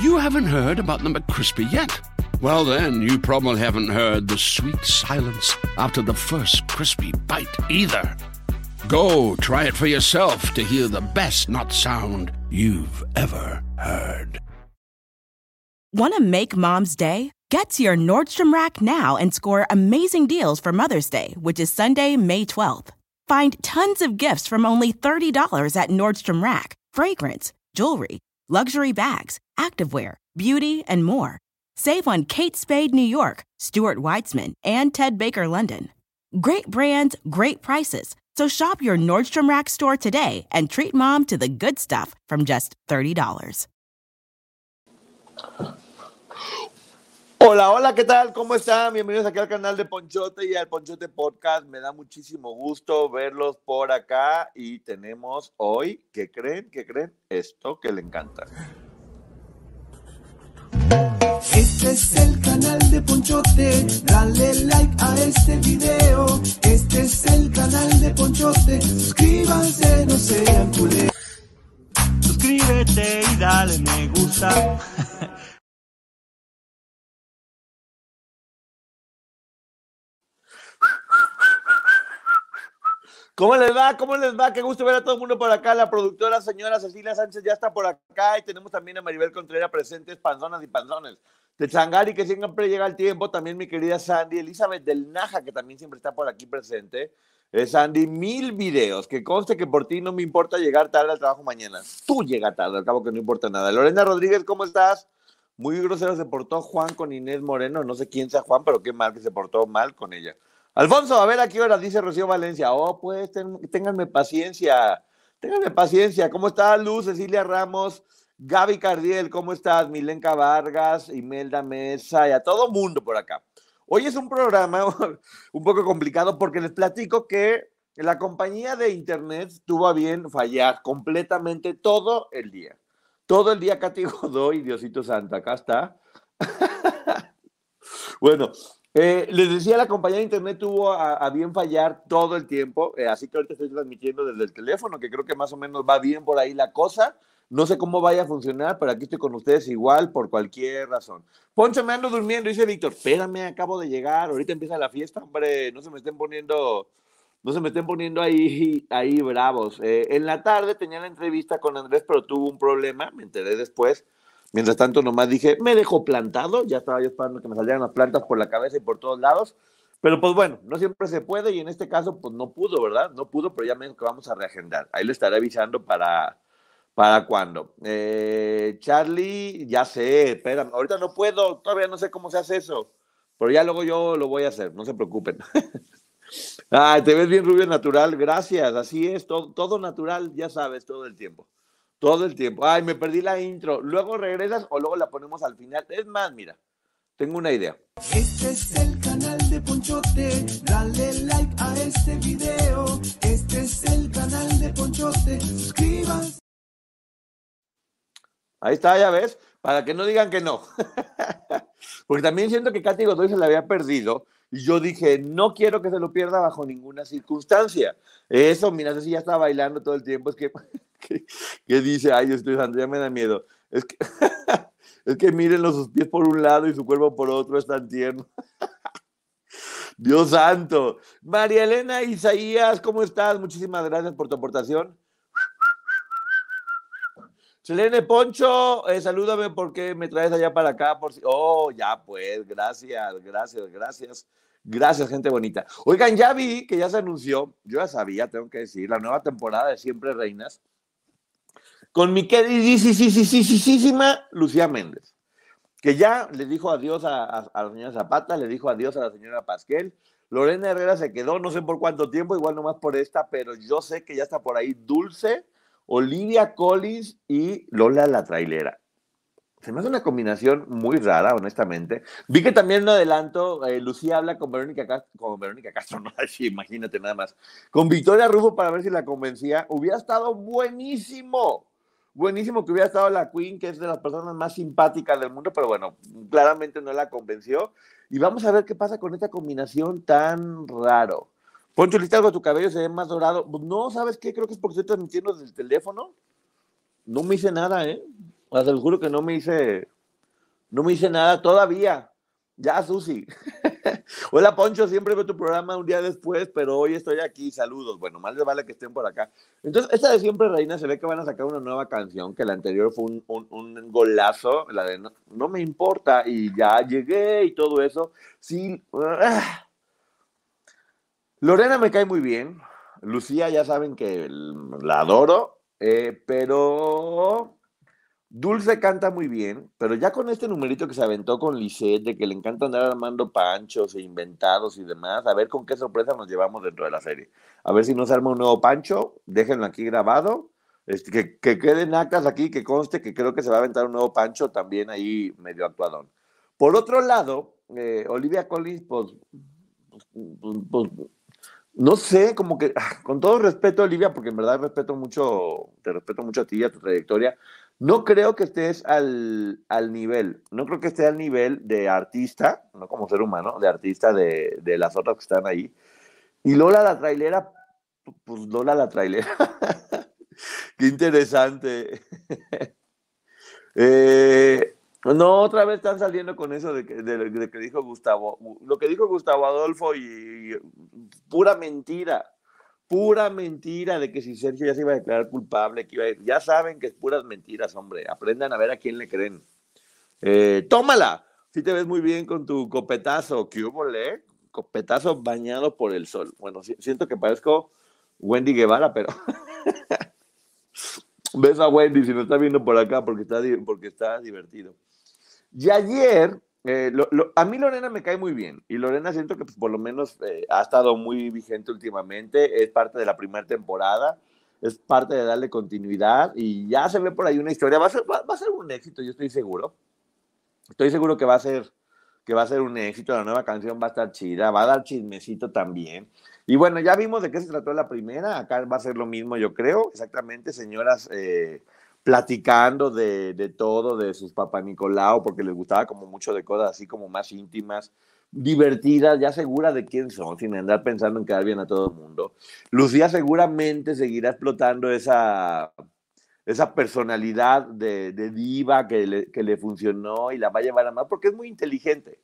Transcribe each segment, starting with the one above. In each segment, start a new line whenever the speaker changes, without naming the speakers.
you haven't heard about the McCrispy yet. Well, then, you probably haven't heard the sweet silence after the first crispy bite either. Go try it for yourself to hear the best nut sound you've ever heard.
Want to make mom's day? Get to your Nordstrom Rack now and score amazing deals for Mother's Day, which is Sunday, May 12th. Find tons of gifts from only $30 at Nordstrom Rack fragrance, jewelry, luxury bags, activewear, beauty, and more. Save on Kate Spade New York, Stuart Weitzman, and Ted Baker London. Great brands, great prices. So shop your Nordstrom Rack store today and treat mom to the good stuff from just $30.
Hola, hola, ¿qué tal? ¿Cómo están? Bienvenidos aquí al canal de Ponchote y al Ponchote Podcast. Me da muchísimo gusto verlos por acá y tenemos hoy, ¿qué creen? ¿Qué creen? Esto que le encanta.
Este es el canal de Ponchote, dale like a este video. Este es el canal de Ponchote, suscríbanse, no sean culés.
Suscríbete y dale me gusta.
¿Cómo les va? ¿Cómo les va? Qué gusto ver a todo el mundo por acá. La productora señora Cecilia Sánchez ya está por acá y tenemos también a Maribel Contreras presentes, panzonas y panzones. De Changari, que siempre llega al tiempo, también mi querida Sandy, Elizabeth del Naja, que también siempre está por aquí presente. Eh, Sandy, mil videos, que conste que por ti no me importa llegar tarde al trabajo mañana. Tú llega tarde, al cabo que no importa nada. Lorena Rodríguez, ¿cómo estás? Muy grosero se portó Juan con Inés Moreno, no sé quién sea Juan, pero qué mal que se portó mal con ella. Alfonso, a ver a qué hora dice Rocío Valencia. Oh, pues ten, paciencia, ténganme paciencia. ¿Cómo estás, Luz, Cecilia Ramos, Gaby Cardiel? ¿Cómo estás? Milenka Vargas, Imelda Mesa y a todo mundo por acá. Hoy es un programa un poco complicado porque les platico que la compañía de internet tuvo a bien fallar completamente todo el día. Todo el día Katy Godoy, Diosito Santa, acá está. bueno, eh, les decía, la compañía de internet tuvo a, a bien fallar todo el tiempo, eh, así que ahorita estoy transmitiendo desde el teléfono, que creo que más o menos va bien por ahí la cosa. No sé cómo vaya a funcionar, pero aquí estoy con ustedes igual por cualquier razón. Poncho, me ando durmiendo, dice Víctor. Espérame, acabo de llegar, ahorita empieza la fiesta, hombre, no se me estén poniendo, no se me estén poniendo ahí, ahí bravos. Eh, en la tarde tenía la entrevista con Andrés, pero tuvo un problema, me enteré después. Mientras tanto, nomás dije, me dejo plantado, ya estaba yo esperando que me salieran las plantas por la cabeza y por todos lados. Pero pues bueno, no siempre se puede y en este caso pues no pudo, ¿verdad? No pudo, pero ya me dijo que vamos a reagendar. Ahí le estaré avisando para, para cuándo. Eh, Charlie, ya sé, espérame, ahorita no puedo, todavía no sé cómo se hace eso, pero ya luego yo lo voy a hacer, no se preocupen. Te ves bien rubio natural, gracias, así es, todo, todo natural, ya sabes, todo el tiempo. Todo el tiempo. Ay, me perdí la intro. Luego regresas o luego la ponemos al final. Es más, mira, tengo una idea.
Este es el canal de Ponchote, dale like a este video. Este es el canal de Ponchote, suscríbanse.
Ahí está, ya ves, para que no digan que no. Porque también siento que Katy Godoy se la había perdido y yo dije, no quiero que se lo pierda bajo ninguna circunstancia. Eso, mira, si ya está bailando todo el tiempo, es que, que, dice, ay, estoy santo, ya me da miedo. Es que, es que mírenlo sus pies por un lado y su cuerpo por otro, es tan tierno. Dios santo. María Elena Isaías, ¿cómo estás? Muchísimas gracias por tu aportación. Selene Poncho, eh, salúdame porque me traes allá para acá. Por si... Oh, ya pues, gracias, gracias, gracias. Gracias, gente bonita. Oigan, ya vi que ya se anunció, yo ya sabía, tengo que decir, la nueva temporada de Siempre Reinas con mi queridísima Lucía Méndez, que ya le dijo adiós a, a, a, la señora Zapata, le dijo adiós a la señora Pasquel. Lorena Herrera se quedó, no sé por cuánto tiempo, igual nomás por esta, pero yo sé que ya está por ahí Dulce Olivia Collins y Lola la trailera. Se me hace una combinación muy rara, honestamente. Vi que también en adelanto, eh, Lucía habla con Verónica Castro, con Verónica Castro, no, imagínate nada más, con Victoria Rufo para ver si la convencía. Hubiera estado buenísimo, buenísimo que hubiera estado la Queen, que es de las personas más simpáticas del mundo, pero bueno, claramente no la convenció. Y vamos a ver qué pasa con esta combinación tan raro. Poncho, ¿lista algo tu cabello? Se ve más dorado. No, ¿sabes qué? Creo que es porque estoy transmitiendo desde el teléfono. No me hice nada, ¿eh? O sea, juro que no me hice, no me hice nada todavía. Ya, Susi. Hola, Poncho, siempre veo tu programa un día después, pero hoy estoy aquí. Saludos. Bueno, más les vale que estén por acá. Entonces, esta de siempre, Reina, se ve que van a sacar una nueva canción, que la anterior fue un, golazo, la de no, me importa, y ya llegué y todo eso. Sí. Ah. Lorena me cae muy bien. Lucía, ya saben que la adoro, eh, pero Dulce canta muy bien, pero ya con este numerito que se aventó con Lisette, de que le encanta andar armando panchos e inventados y demás, a ver con qué sorpresa nos llevamos dentro de la serie. A ver si nos arma un nuevo pancho, déjenlo aquí grabado, este, que, que queden acas aquí, que conste que creo que se va a aventar un nuevo pancho también ahí medio actuadón. Por otro lado, eh, Olivia Collins, pues, pues, pues, pues no sé, como que, ah, con todo respeto, Olivia, porque en verdad respeto mucho, te respeto mucho a ti y a tu trayectoria, no creo que estés al, al, nivel, no creo que esté al nivel de artista, no como ser humano, de artista de, de las otras que están ahí. Y Lola la trailera, pues Lola la trailera. Qué interesante. eh, no, otra vez están saliendo con eso de que, de, que, dijo Gustavo. Lo que dijo Gustavo Adolfo y, y pura mentira pura mentira de que si Sergio ya se iba a declarar culpable, que iba a... ya saben que es puras mentiras, hombre. Aprendan a ver a quién le creen. Eh, tómala. Si te ves muy bien con tu copetazo, ¿qué hubo, le? Copetazo bañado por el sol. Bueno, siento que parezco Wendy Guevara, pero ves a Wendy si no está viendo por acá porque está, porque está divertido. Y ayer eh, a mí Lorena me cae muy bien y Lorena siento que pues, por lo menos eh, ha estado muy vigente últimamente, es parte de la primera temporada, es parte de darle continuidad y ya se ve por ahí una historia, va a ser, a un éxito, yo estoy seguro. Estoy seguro que va a ser que va a ser un éxito, la nueva canción va a estar chida, va a dar chismecito también. Y bueno, ya vimos de qué se trató la primera, acá va a ser lo mismo, yo creo, exactamente, señoras eh, platicando de, de, todo, de sus papá Nicolau, porque les gustaba como mucho de cosas así como más íntimas, divertidas, ya segura de quién son, sin andar pensando en quedar bien a todo el mundo. Lucía seguramente seguirá explotando esa, esa personalidad de, de diva que le, que le, funcionó y la va a llevar a más, porque es muy inteligente,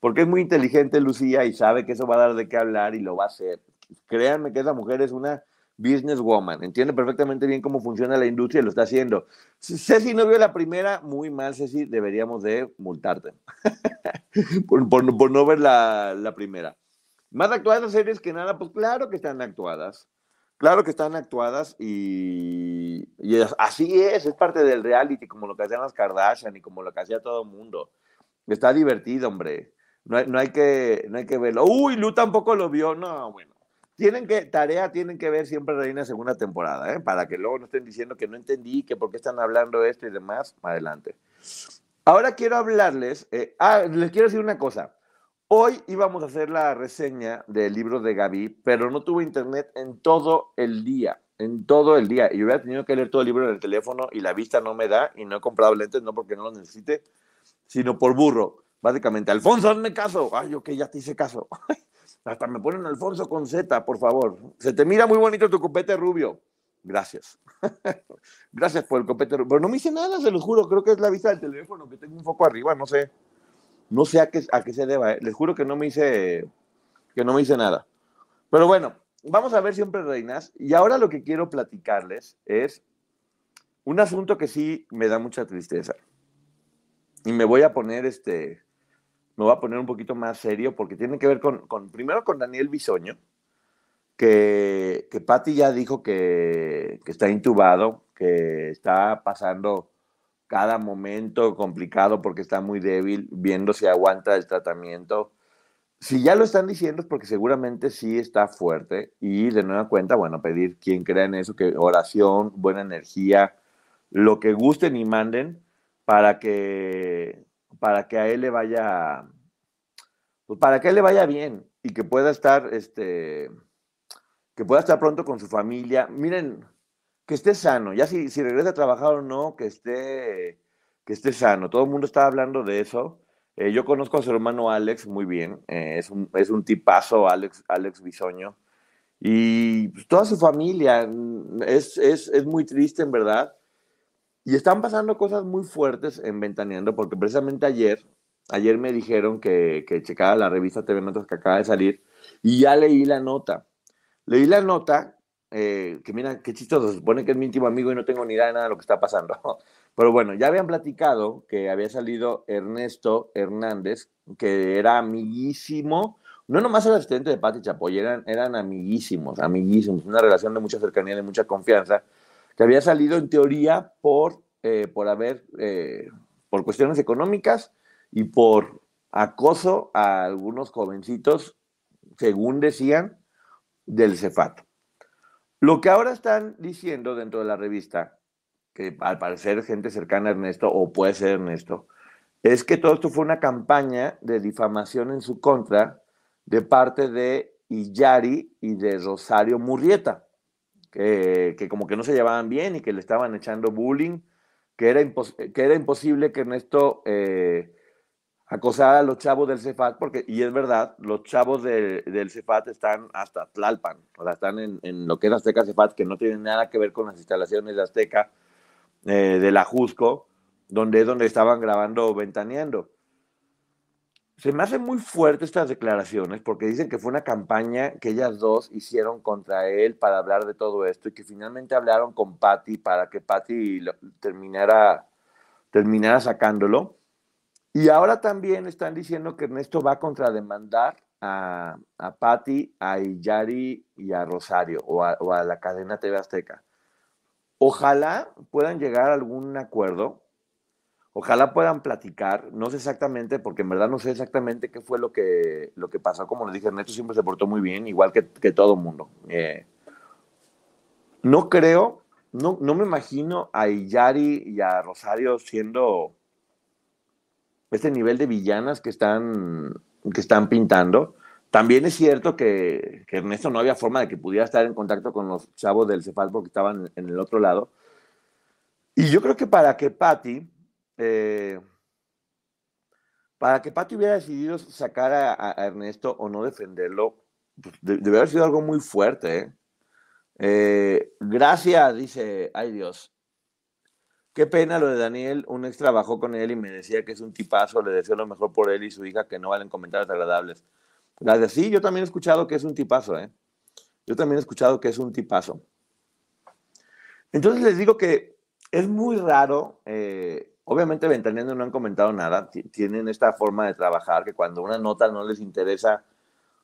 porque es muy inteligente Lucía y sabe que eso va a dar de qué hablar y lo va a hacer. Créanme que esa mujer es una businesswoman, entiende perfectamente bien cómo funciona la industria y lo está haciendo. Ceci no vio la primera, muy mal, Ceci, deberíamos de multarte por, por, por, no ver la, la, primera. Más actuadas series que nada, pues claro que están actuadas. Claro que están actuadas y, y así es, es parte del reality, como lo que hacían las Kardashian y como lo que hacía todo el mundo. Está divertido, hombre. No no hay, que, no hay que verlo. Uy, Lu tampoco lo vio. No, bueno tienen que, tarea tienen que ver siempre Reina segunda temporada, ¿eh? para que luego no estén diciendo que no entendí, que por qué están hablando esto y demás, adelante. Ahora quiero hablarles, eh, ah, les quiero decir una cosa. Hoy íbamos a hacer la reseña del libro de Gaby, pero no tuve internet en todo el día, en todo el día. Y hubiera tenido que leer todo el libro en el teléfono y la vista no me da y no he comprado lentes, no porque no los necesite, sino por burro. Básicamente, Alfonso, hazme caso. Ay, ok, ya te hice caso. Hasta me ponen Alfonso con Z, por favor. Se te mira muy bonito tu copete rubio. Gracias. Gracias por el copete rubio. Pero no me hice nada, se los juro. Creo que es la vista del teléfono, que tengo un foco arriba, no sé. No sé a qué, a qué se deba. ¿eh? Les juro que no me hice que no me hice nada. Pero bueno, vamos a ver siempre reinas. Y ahora lo que quiero platicarles es un asunto que sí me da mucha tristeza. Y me voy a poner este me voy a poner un poquito más serio porque tiene que ver con, primero con Daniel Bisoño, que, que Patti ya dijo que, que, está intubado, que está pasando cada momento complicado porque está muy débil, viendo si aguanta el tratamiento. Si ya lo están diciendo es porque seguramente sí está fuerte y de nueva cuenta, bueno, pedir quien crea en eso, que oración, buena energía, lo que gusten y manden para que para que a él le vaya, pues para que le vaya bien y que pueda estar, este, que pueda estar pronto con su familia. Miren, que esté sano, ya si, si regresa a trabajar o no, que esté, que esté sano. Todo el mundo está hablando de eso. Eh, yo conozco a su hermano Alex muy bien, eh, es, un, es un tipazo, Alex, Alex Bisoño. Y pues, toda su familia, es, es, es muy triste en verdad Y están pasando cosas muy fuertes en Ventaneando, porque precisamente ayer, ayer me dijeron que, que la revista TV Notas que acaba de salir, y ya leí la nota. Leí la nota, eh, que mira, qué chistoso, se supone que es mi íntimo amigo y no tengo ni idea de nada de lo que está pasando. Pero bueno, ya habían platicado que había salido Ernesto Hernández, que era amiguísimo, no nomás el asistente de Pati Chapoy, eran, eran amiguísimos, amiguísimos, una relación de mucha cercanía, de mucha confianza, que había salido en teoría por, eh, por haber, eh, por cuestiones económicas y por acoso a algunos jovencitos, según decían, del Cefato. Lo que ahora están diciendo dentro de la revista que al parecer gente cercana a Ernesto, o puede ser Ernesto, es que todo esto fue una campaña de difamación en su contra de parte de Iyari y de Rosario Murrieta, que, como que no se llevaban bien y que le estaban echando bullying, que era, que era imposible que Ernesto eh, acosara a los chavos del Cefat, porque, y es verdad, los chavos de, del Cefat están hasta Tlalpan, o sea, están en, en lo que es Azteca Cefat, que no tienen nada que ver con las instalaciones de Azteca, eh, de la Jusco, donde es donde estaban grabando Ventaneando. Se me hacen muy fuertes estas declaraciones porque dicen que fue una campaña que ellas dos hicieron contra él para hablar de todo esto y que finalmente hablaron con Patty para que Patty terminara, terminara sacándolo. Y ahora también están diciendo que Ernesto va a contrademandar a, a Patty, a Iyari y a Rosario o a, o a la cadena TV Azteca. Ojalá puedan llegar a algún acuerdo, ojalá puedan platicar, no sé exactamente, porque en verdad no sé exactamente qué fue lo que, lo que pasó, como les dije, Ernesto siempre se portó muy bien, igual que, que todo mundo. Eh, no creo, no, no me imagino a Iyari y a Rosario siendo este nivel de villanas que están, que están pintando. También es cierto que, que, Ernesto no había forma de que pudiera estar en contacto con los chavos del Cefal porque estaban en el otro lado. Y yo creo que para que Patty, eh, para que Patty hubiera decidido sacar a, Ernesto o no defenderlo, pues de, debe haber sido algo muy fuerte. ¿eh? Eh, gracias, dice, ay Dios. Qué pena lo de Daniel, un ex trabajó con él y me decía que es un tipazo, le deseo lo mejor por él y su hija, que no valen comentarios agradables. Gracias. Sí, yo también he escuchado que es un tipazo, ¿eh? Yo también he escuchado que es un tipazo. Entonces les digo que es muy raro. Obviamente, Ventaneando no han comentado nada. Tienen esta forma de trabajar que cuando una nota no les interesa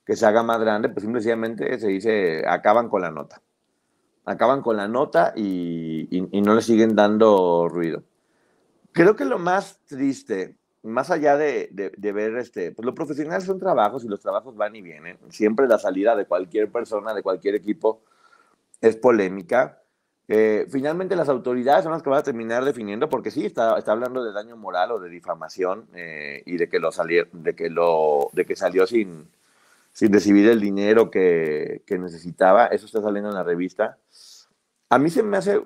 que se haga más grande, pues simplemente se dice, acaban con la nota. Acaban con la nota y, no le siguen dando ruido. Creo que lo más triste más allá de, ver, este, pues los profesionales son trabajos y los trabajos van y vienen. Siempre la salida de cualquier persona, de cualquier equipo, es polémica. Eh, finalmente las autoridades son las que van a terminar definiendo, porque sí, está, está hablando de daño moral o de difamación eh, y de que, lo salió, de, que lo, de que salió sin, sin recibir el dinero que, que necesitaba. Eso está saliendo en la revista. A mí se me hace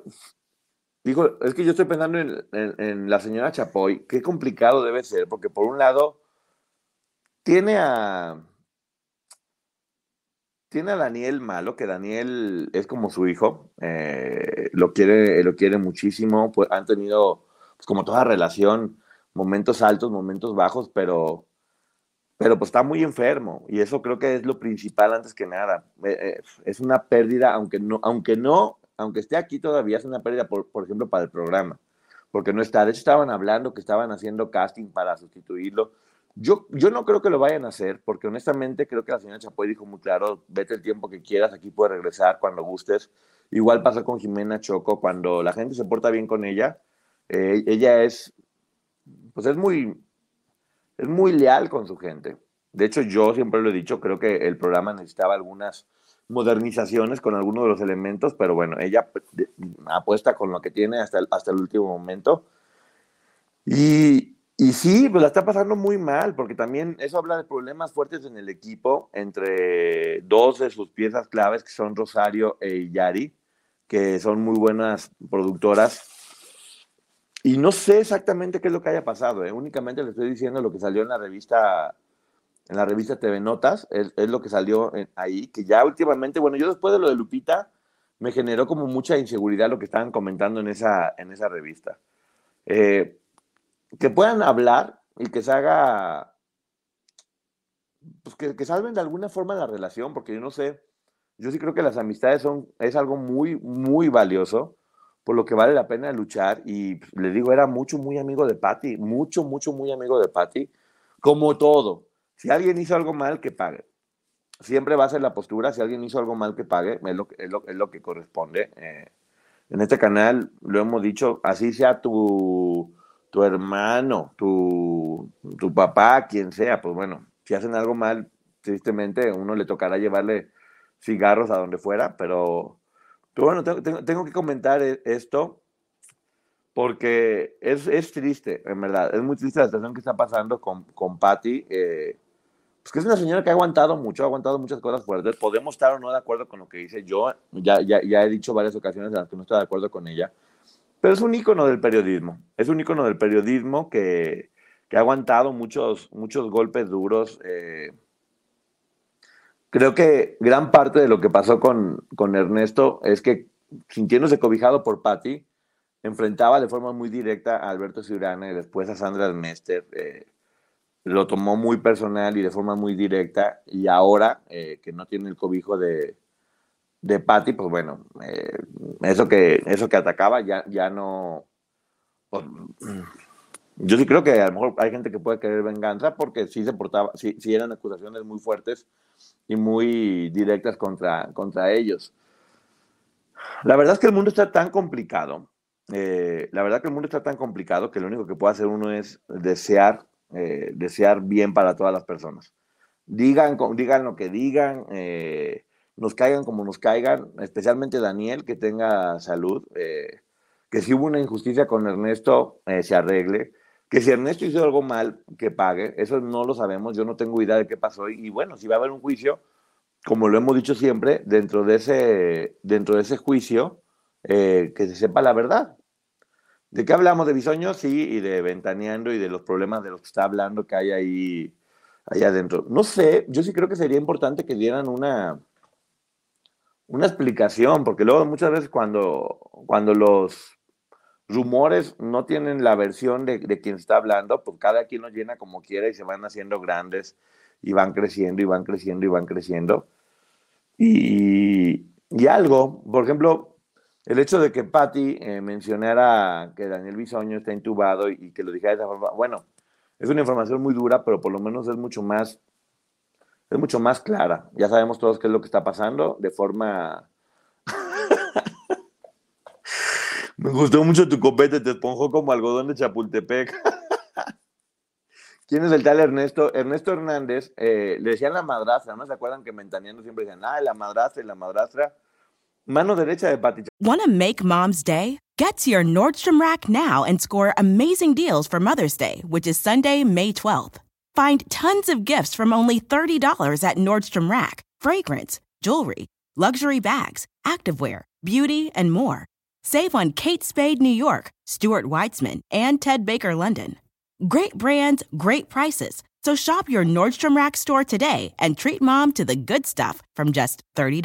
Dijo, es que yo estoy pensando en, en, en, la señora Chapoy, qué complicado debe ser, porque por un lado tiene a tiene a Daniel malo, que Daniel es como su hijo, eh, lo quiere, lo quiere muchísimo, pues han tenido, pues como toda relación, momentos altos, momentos bajos, pero, pero pues está muy enfermo, y eso creo que es lo principal antes que nada. Eh, eh, es una pérdida, aunque no, aunque no aunque esté aquí todavía, es una pérdida, por, por, ejemplo, para el programa, porque no está. De hecho, estaban hablando que estaban haciendo casting para sustituirlo. Yo, yo no creo que lo vayan a hacer, porque honestamente creo que la señora Chapoy dijo muy claro, vete el tiempo que quieras, aquí puedes regresar cuando gustes. Igual pasa con Jimena Choco, cuando la gente se porta bien con ella, eh, ella es, pues es muy, es muy leal con su gente. De hecho, yo siempre lo he dicho, creo que el programa necesitaba algunas modernizaciones con algunos de los elementos, pero bueno, ella apuesta con lo que tiene hasta el, hasta el último momento. Y, y sí, pues la está pasando muy mal, porque también eso habla de problemas fuertes en el equipo entre dos de sus piezas claves, que son Rosario e Yari, que son muy buenas productoras. Y no sé exactamente qué es lo que haya pasado, ¿eh? únicamente le estoy diciendo lo que salió en la revista en la revista TV Notas, es, es lo que salió ahí, que ya últimamente, bueno, yo después de lo de Lupita, me generó como mucha inseguridad lo que estaban comentando en esa, en esa revista. Eh, que puedan hablar y que se haga, pues que, que, salven de alguna forma la relación, porque yo no sé, yo sí creo que las amistades son, es algo muy, muy valioso, por lo que vale la pena luchar, y pues, le digo, era mucho, muy amigo de Patty, mucho, mucho, muy amigo de Patty, como todo. Si alguien hizo algo mal, que pague. Siempre va a ser la postura, si alguien hizo algo mal, que pague, es lo, es lo, es lo que corresponde. Eh, en este canal lo hemos dicho, así sea tu, tu hermano, tu, tu papá, quien sea, pues bueno, si hacen algo mal, tristemente uno le tocará llevarle cigarros a donde fuera, pero, pero bueno, tengo, tengo, que comentar e, esto porque es, es, triste, en verdad, es muy triste la situación que está pasando con, con Patty, eh, pues que es una señora que ha aguantado mucho, ha aguantado muchas cosas fuertes, podemos estar o no de acuerdo con lo que dice, yo ya, ya, ya he dicho varias ocasiones en las que no estoy de acuerdo con ella, pero es un ícono del periodismo, es un ícono del periodismo que, que ha aguantado muchos, muchos golpes duros. Eh, creo que gran parte de lo que pasó con, con Ernesto es que, sintiéndose cobijado por Patti, enfrentaba de forma muy directa a Alberto Ciurana y después a Sandra Mester. Eh, lo tomó muy personal y de forma muy directa, y ahora eh, que no tiene el cobijo de, de Patty, pues bueno, eh, eso, que, eso que atacaba ya, ya no... Pues, yo sí creo que a lo mejor hay gente que puede querer venganza porque sí se portaba, sí, sí eran acusaciones muy fuertes y muy directas contra, contra ellos. La verdad es que el mundo está tan complicado, eh, la verdad que el mundo está tan complicado que lo único que puede hacer uno es desear, eh, desear bien para todas las personas. Digan, digan lo que digan, nos caigan como nos caigan, especialmente Daniel, que tenga salud, eh, que si hubo una injusticia con Ernesto, eh, se arregle, que si Ernesto hizo algo mal, que pague, eso no lo sabemos, yo no tengo idea de qué pasó, y, y bueno, si va a haber un juicio, como lo hemos dicho siempre, dentro de ese, dentro de ese juicio, eh, que se sepa la verdad. ¿De qué hablamos? De Bisoño, sí, y de Ventaneando y de los problemas de los que está hablando que hay ahí, ahí adentro. No sé, yo sí creo que sería importante que dieran una, una explicación, porque luego muchas veces cuando, cuando los rumores no tienen la versión de, de, quien está hablando, pues cada quien los llena como quiera y se van haciendo grandes y van creciendo y van creciendo y van creciendo. Y, y algo, por ejemplo, el hecho de que Patty eh, mencionara que Daniel Bisoño está intubado y, y, que lo dijera de esa forma, bueno, es una información muy dura, pero por lo menos es mucho más es mucho más clara. Ya sabemos todos qué es lo que está pasando de forma... Me gustó mucho tu copete, te esponjó como algodón de Chapultepec. ¿Quién es el tal Ernesto? Ernesto Hernández, eh, le decían la madrastra, ¿no se acuerdan que Mentaneando siempre decían, ah, la madrastra y la madrastra? Mano derecha de Pati.
Want to make mom's day? Get to your Nordstrom Rack now and score amazing deals for Mother's Day, which is Sunday, May 12th. Find tons of gifts from only $30 at Nordstrom Rack fragrance, jewelry, luxury bags, activewear, beauty, and more. Save on Kate Spade New York, Stuart Weitzman, and Ted Baker London. Great brands, great prices. So shop your Nordstrom Rack store today and treat mom to the good stuff from just $30.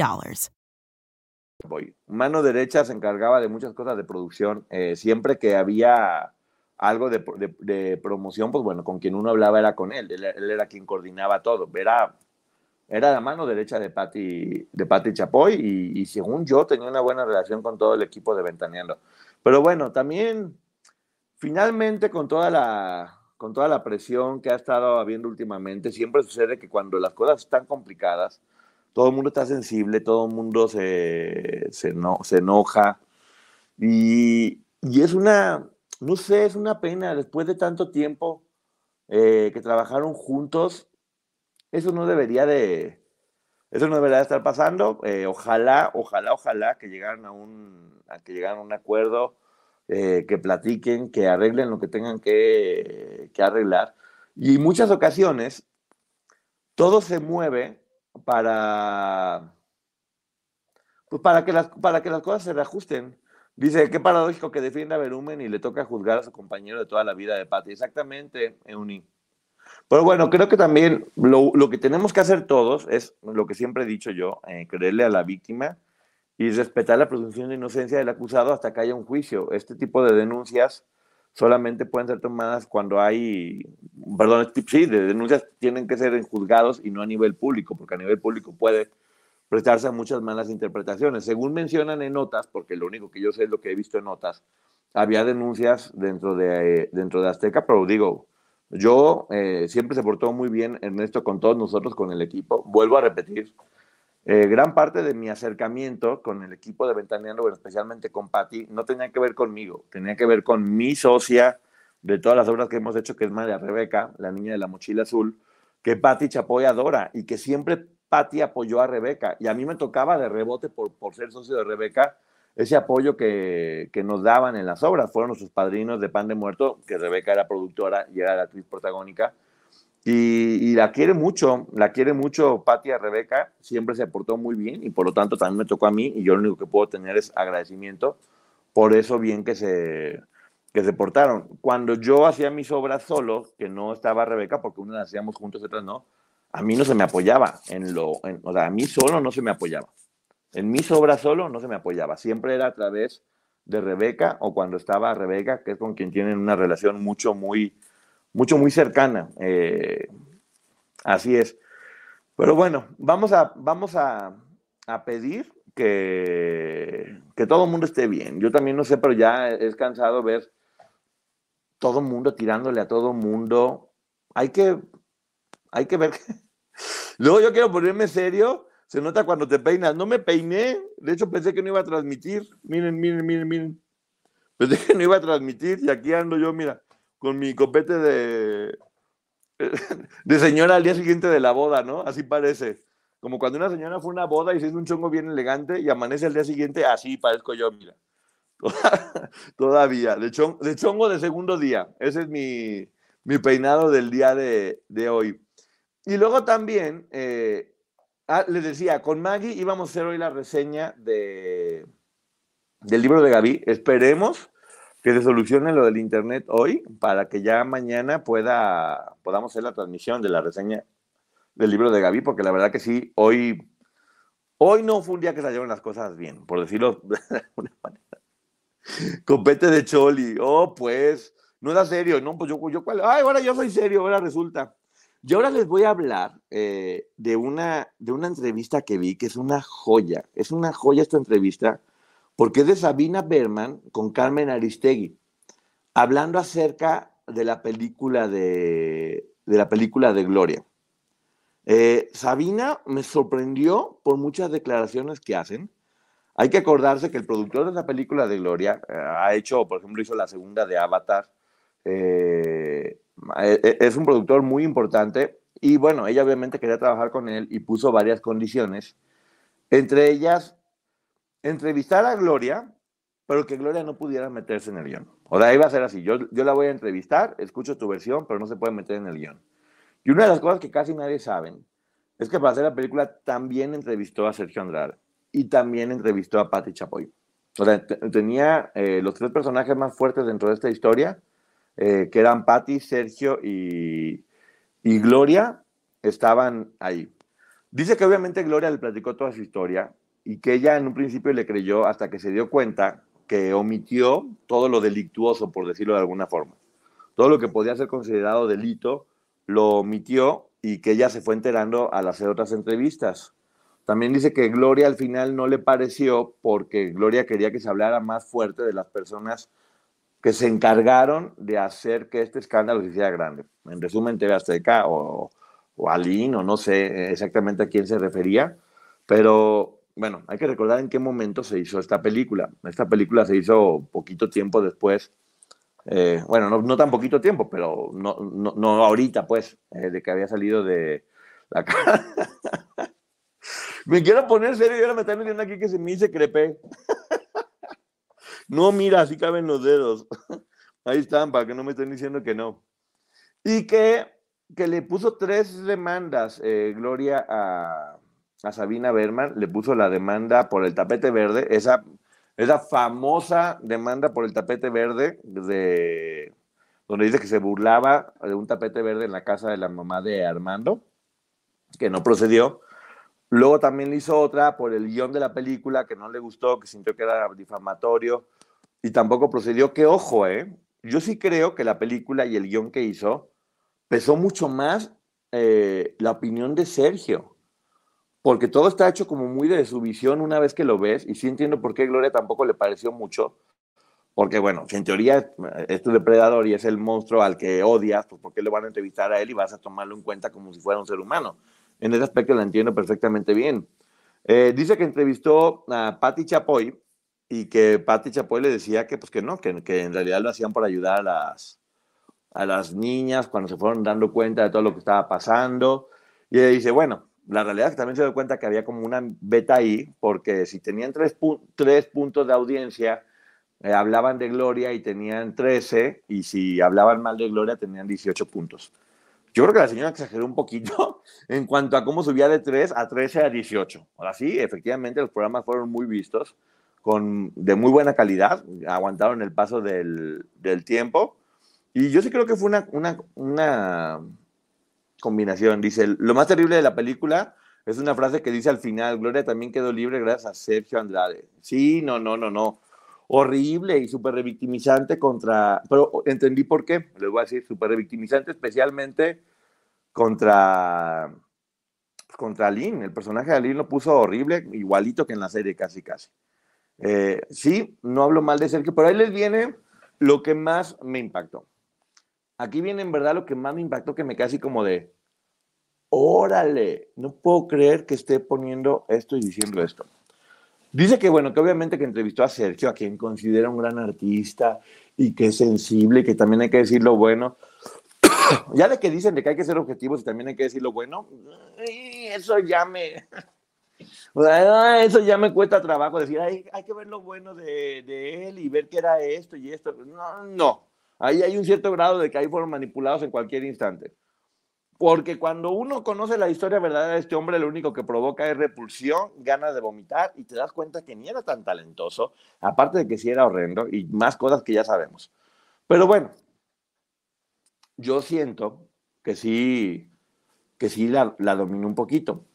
Mano derecha se encargaba de muchas cosas de producción. Eh, siempre que había algo de, de, de, promoción, pues bueno, con quien uno hablaba era con él, él, él, era quien coordinaba todo, era, era la mano derecha de Patti de Patty Chapoy y, y, según yo tenía una buena relación con todo el equipo de Ventaneando. Pero bueno, también finalmente con toda la con toda la presión que ha estado habiendo últimamente, siempre sucede que cuando las cosas están complicadas, todo el mundo está sensible, todo el mundo se, se, no, se enoja y, y es una no sé, es una pena, después de tanto tiempo eh, que trabajaron juntos, eso no debería de, eso no debería de estar pasando. Eh, ojalá, ojalá, ojalá que llegaran a un, que llegaran a un acuerdo, eh, que platiquen, que arreglen lo que tengan que, que arreglar. Y en muchas ocasiones, todo se mueve para, pues para, que las, para que las cosas se reajusten. Dice, qué paradójico que defienda a Berumen y le toca juzgar a su compañero de toda la vida de Pati. Exactamente, Euni. Pero bueno, creo que también lo, lo, que tenemos que hacer todos es lo que siempre he dicho yo, eh, creerle a la víctima y respetar la presunción de inocencia del acusado hasta que haya un juicio. Este tipo de denuncias solamente pueden ser tomadas cuando hay, perdón, sí, de denuncias tienen que ser en juzgados y no a nivel público, porque a nivel público puede prestarse a muchas malas interpretaciones. Según mencionan en notas, porque lo único que yo sé es lo que he visto en notas, había denuncias dentro de, dentro de Azteca, pero digo, yo eh, siempre se portó muy bien Ernesto con todos nosotros, con el equipo. Vuelvo a repetir, eh, gran parte de mi acercamiento con el equipo de Ventaneando, especialmente con Patti, no tenía que ver conmigo, tenía que ver con mi socia de todas las obras que hemos hecho, que es María Rebeca, la niña de la mochila azul, que Patti Chapoy adora y que siempre Patti apoyó a Rebeca. Y a mí me tocaba de rebote por, por ser socio de Rebeca ese apoyo que, que, nos daban en las obras. Fueron nuestros padrinos de Pan de Muerto, que Rebeca era productora y era la actriz protagónica. Y, la quiere mucho, la quiere mucho Patti a Rebeca, siempre se portó muy bien y por lo tanto también me tocó a mí y yo lo único que puedo tener es agradecimiento por eso bien que se, que se portaron. Cuando yo hacía mis obras solo, que no estaba Rebeca, porque una las hacíamos juntos y otras no, a mí no se me apoyaba en lo, o sea, a mí solo no se me apoyaba. En mis obras solo no se me apoyaba, siempre era a través de Rebeca o cuando estaba Rebeca, que es con quien tienen una relación mucho, muy, mucho, muy cercana. Eh, así es. Pero bueno, vamos a, vamos a, a pedir que, que, todo el mundo esté bien. Yo también no sé, pero ya es cansado ver todo el mundo tirándole a todo el mundo. Hay que, hay que ver. Luego yo quiero ponerme serio. Se nota cuando te peinas. No me peiné. De hecho, pensé que no iba a transmitir. Miren, miren, miren, miren. Pensé que no iba a transmitir y aquí ando yo, mira con mi copete de, de señora al día siguiente de la boda, ¿no? Así parece. Como cuando una señora fue a una boda y se hizo un chongo bien elegante y amanece al día siguiente, así parezco yo, mira. Todavía, de, chongo de segundo día. Ese es mi, mi peinado del día de, de, hoy. Y luego también, eh, ah, les decía, con Maggie íbamos a hacer hoy la reseña de, del libro de Gaby. Esperemos que se solucione lo del internet hoy para que ya mañana pueda, podamos hacer la transmisión de la reseña del libro de Gaby, porque la verdad que sí, hoy, hoy no fue un día que salieron las cosas bien, por decirlo de alguna manera. Compete de Choli, oh, pues, no era serio, no, pues yo, yo, ¿cuál? Ay, ahora yo soy serio, ahora resulta. Y ahora les voy a hablar eh, de, una, de una entrevista que vi, que es una joya, es una joya esta entrevista, porque es de Sabina Berman con Carmen Aristegui, hablando acerca de la película de, de la película de Gloria. Eh, Sabina me sorprendió por muchas declaraciones que hacen. Hay que acordarse que el productor de la película de Gloria eh, ha hecho, por ejemplo, hizo la segunda de Avatar. Eh, es un productor muy importante y bueno, ella obviamente quería trabajar con él y puso varias condiciones. Entre ellas, entrevistar a Gloria, pero que Gloria no pudiera meterse en el guion. O sea, iba a ser así. Yo, yo la voy a entrevistar, escucho tu versión, pero no se puede meter en el guion. Y una de las cosas que casi nadie sabe es que para hacer la película también entrevistó a Sergio Andrade y también entrevistó a Patti Chapoy. O sea, tenía eh, los tres personajes más fuertes dentro de esta historia, eh, que eran Patti, Sergio y, y Gloria, estaban ahí. Dice que obviamente Gloria le platicó toda su historia, y que ella en un principio le creyó hasta que se dio cuenta que omitió todo lo delictuoso, por decirlo de alguna forma. Todo lo que podía ser considerado delito lo omitió y que ella se fue enterando al hacer otras entrevistas. También dice que Gloria al final no le pareció porque Gloria quería que se hablara más fuerte de las personas que se encargaron de hacer que este escándalo se hiciera grande. En resumen, TV Azteca o, o Aline, o no sé exactamente a quién se refería, pero bueno, hay que recordar en qué momento se hizo esta película. Esta película se hizo poquito tiempo después, eh, bueno, no, tan poquito tiempo, pero no, no, ahorita, pues, eh, de que había salido de la cara. me quiero poner serio y ahora me están diciendo aquí que se me dice crepe. no, mira, así caben los dedos. Ahí están, para que no me estén diciendo que no. Y que, que le puso tres demandas, eh, Gloria, a, a Sabina Berman, le puso la demanda por el tapete verde, esa, esa famosa demanda por el tapete verde, de, donde dice que se burlaba de un tapete verde en la casa de la mamá de Armando, que no procedió. Luego también hizo otra por el guion de la película que no le gustó, que sintió que era difamatorio y tampoco procedió. Que ojo, ¿eh? Yo sí creo que la película y el guion que hizo pesó mucho más eh, la opinión de Sergio, porque todo está hecho como muy de su visión una vez que lo ves, y sí entiendo por qué Gloria tampoco le pareció mucho, porque bueno, si en teoría es tu depredador y es el monstruo al que odias, pues ¿por qué le van a entrevistar a él y vas a tomarlo en cuenta como si fuera un ser humano? En ese aspecto la entiendo perfectamente bien. Eh, dice que entrevistó a Patti Chapoy y que Patti Chapoy le decía que, pues, que no, que, que en realidad lo hacían por ayudar a las, a las niñas cuando se fueron dando cuenta de todo lo que estaba pasando. Y ella dice, bueno, la realidad es que también se dio cuenta que había como una beta ahí, porque si tenían tres, tres puntos de audiencia, eh, hablaban de Gloria y tenían 13, y si hablaban mal de Gloria tenían 18 puntos. Yo creo que la señora exageró un poquito en cuanto a cómo subía de 3 a 13 a 18. Ahora sí, efectivamente los programas fueron muy vistos, con, de muy buena calidad, aguantaron el paso del, del tiempo. Y yo sí creo que fue una, una, una combinación. Dice, lo más terrible de la película es una frase que dice al final, Gloria también quedó libre gracias a Sergio Andrade. Sí, no, no, no, no. Horrible y súper revictimizante contra, pero entendí por qué, les voy a decir, súper revictimizante especialmente contra, contra Lynn. El personaje de Lynn lo puso horrible, igualito que en la serie, casi, casi. Eh, sí, no hablo mal de Sergio, pero ahí les viene lo que más me impactó. Aquí viene en verdad lo que más me impactó, que me así como de, órale, no puedo creer que esté poniendo esto y diciendo esto. Dice que, bueno, que obviamente que entrevistó a Sergio, a quien considera un gran artista y que es sensible y que también hay que decir lo bueno. ya de que dicen que hay que ser objetivos y también hay que decir lo bueno, eso ya me... Eso ya me cuesta trabajo decir, hay, hay que ver lo bueno de, de él y ver qué era esto y esto. No, no. Ahí hay un cierto grado de que ahí fueron manipulados en cualquier instante. Porque cuando uno conoce la historia verdadera de este hombre, lo único que provoca es repulsión, ganas de vomitar y te das cuenta que ni era tan talentoso, aparte de que sí era horrendo y más cosas que ya sabemos. Pero bueno, yo siento que sí, que sí la, la dominó un poquito.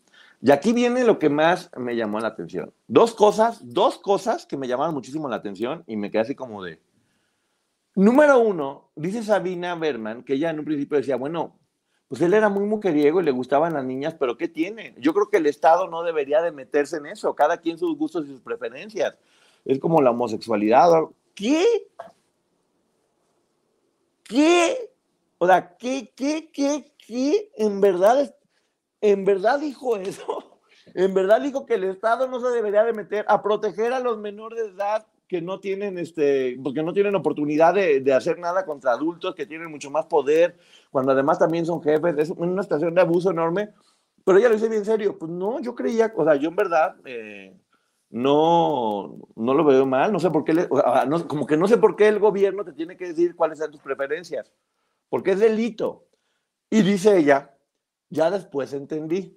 Y aquí viene lo que más me llamó la atención. Dos cosas, dos cosas que me llamaron muchísimo la atención y me quedé así como de, Número uno, dice Sabina Berman, que ella en un principio decía, bueno, pues él era muy mujeriego y le gustaban las niñas, pero ¿qué tiene? Yo creo que el Estado no debería de meterse en eso, cada quien sus gustos y sus preferencias. Es como la homosexualidad. ¿Qué? ¿Qué? O sea, ¿qué, qué, qué, qué? ¿En verdad, en verdad dijo eso? ¿En verdad dijo que el Estado no se debería de meter a proteger a los menores de edad que no tienen, este, porque no tienen oportunidad de, de, hacer nada contra adultos, que tienen mucho más poder, cuando además también son jefes, es una situación de abuso enorme. Pero ella lo dice bien serio, pues no, yo creía, o sea, yo en verdad eh, no, no lo veo mal, no sé por qué, le, o sea, no, como que no sé por qué el gobierno te tiene que decir cuáles son tus preferencias, porque es delito. Y dice ella, ya después entendí.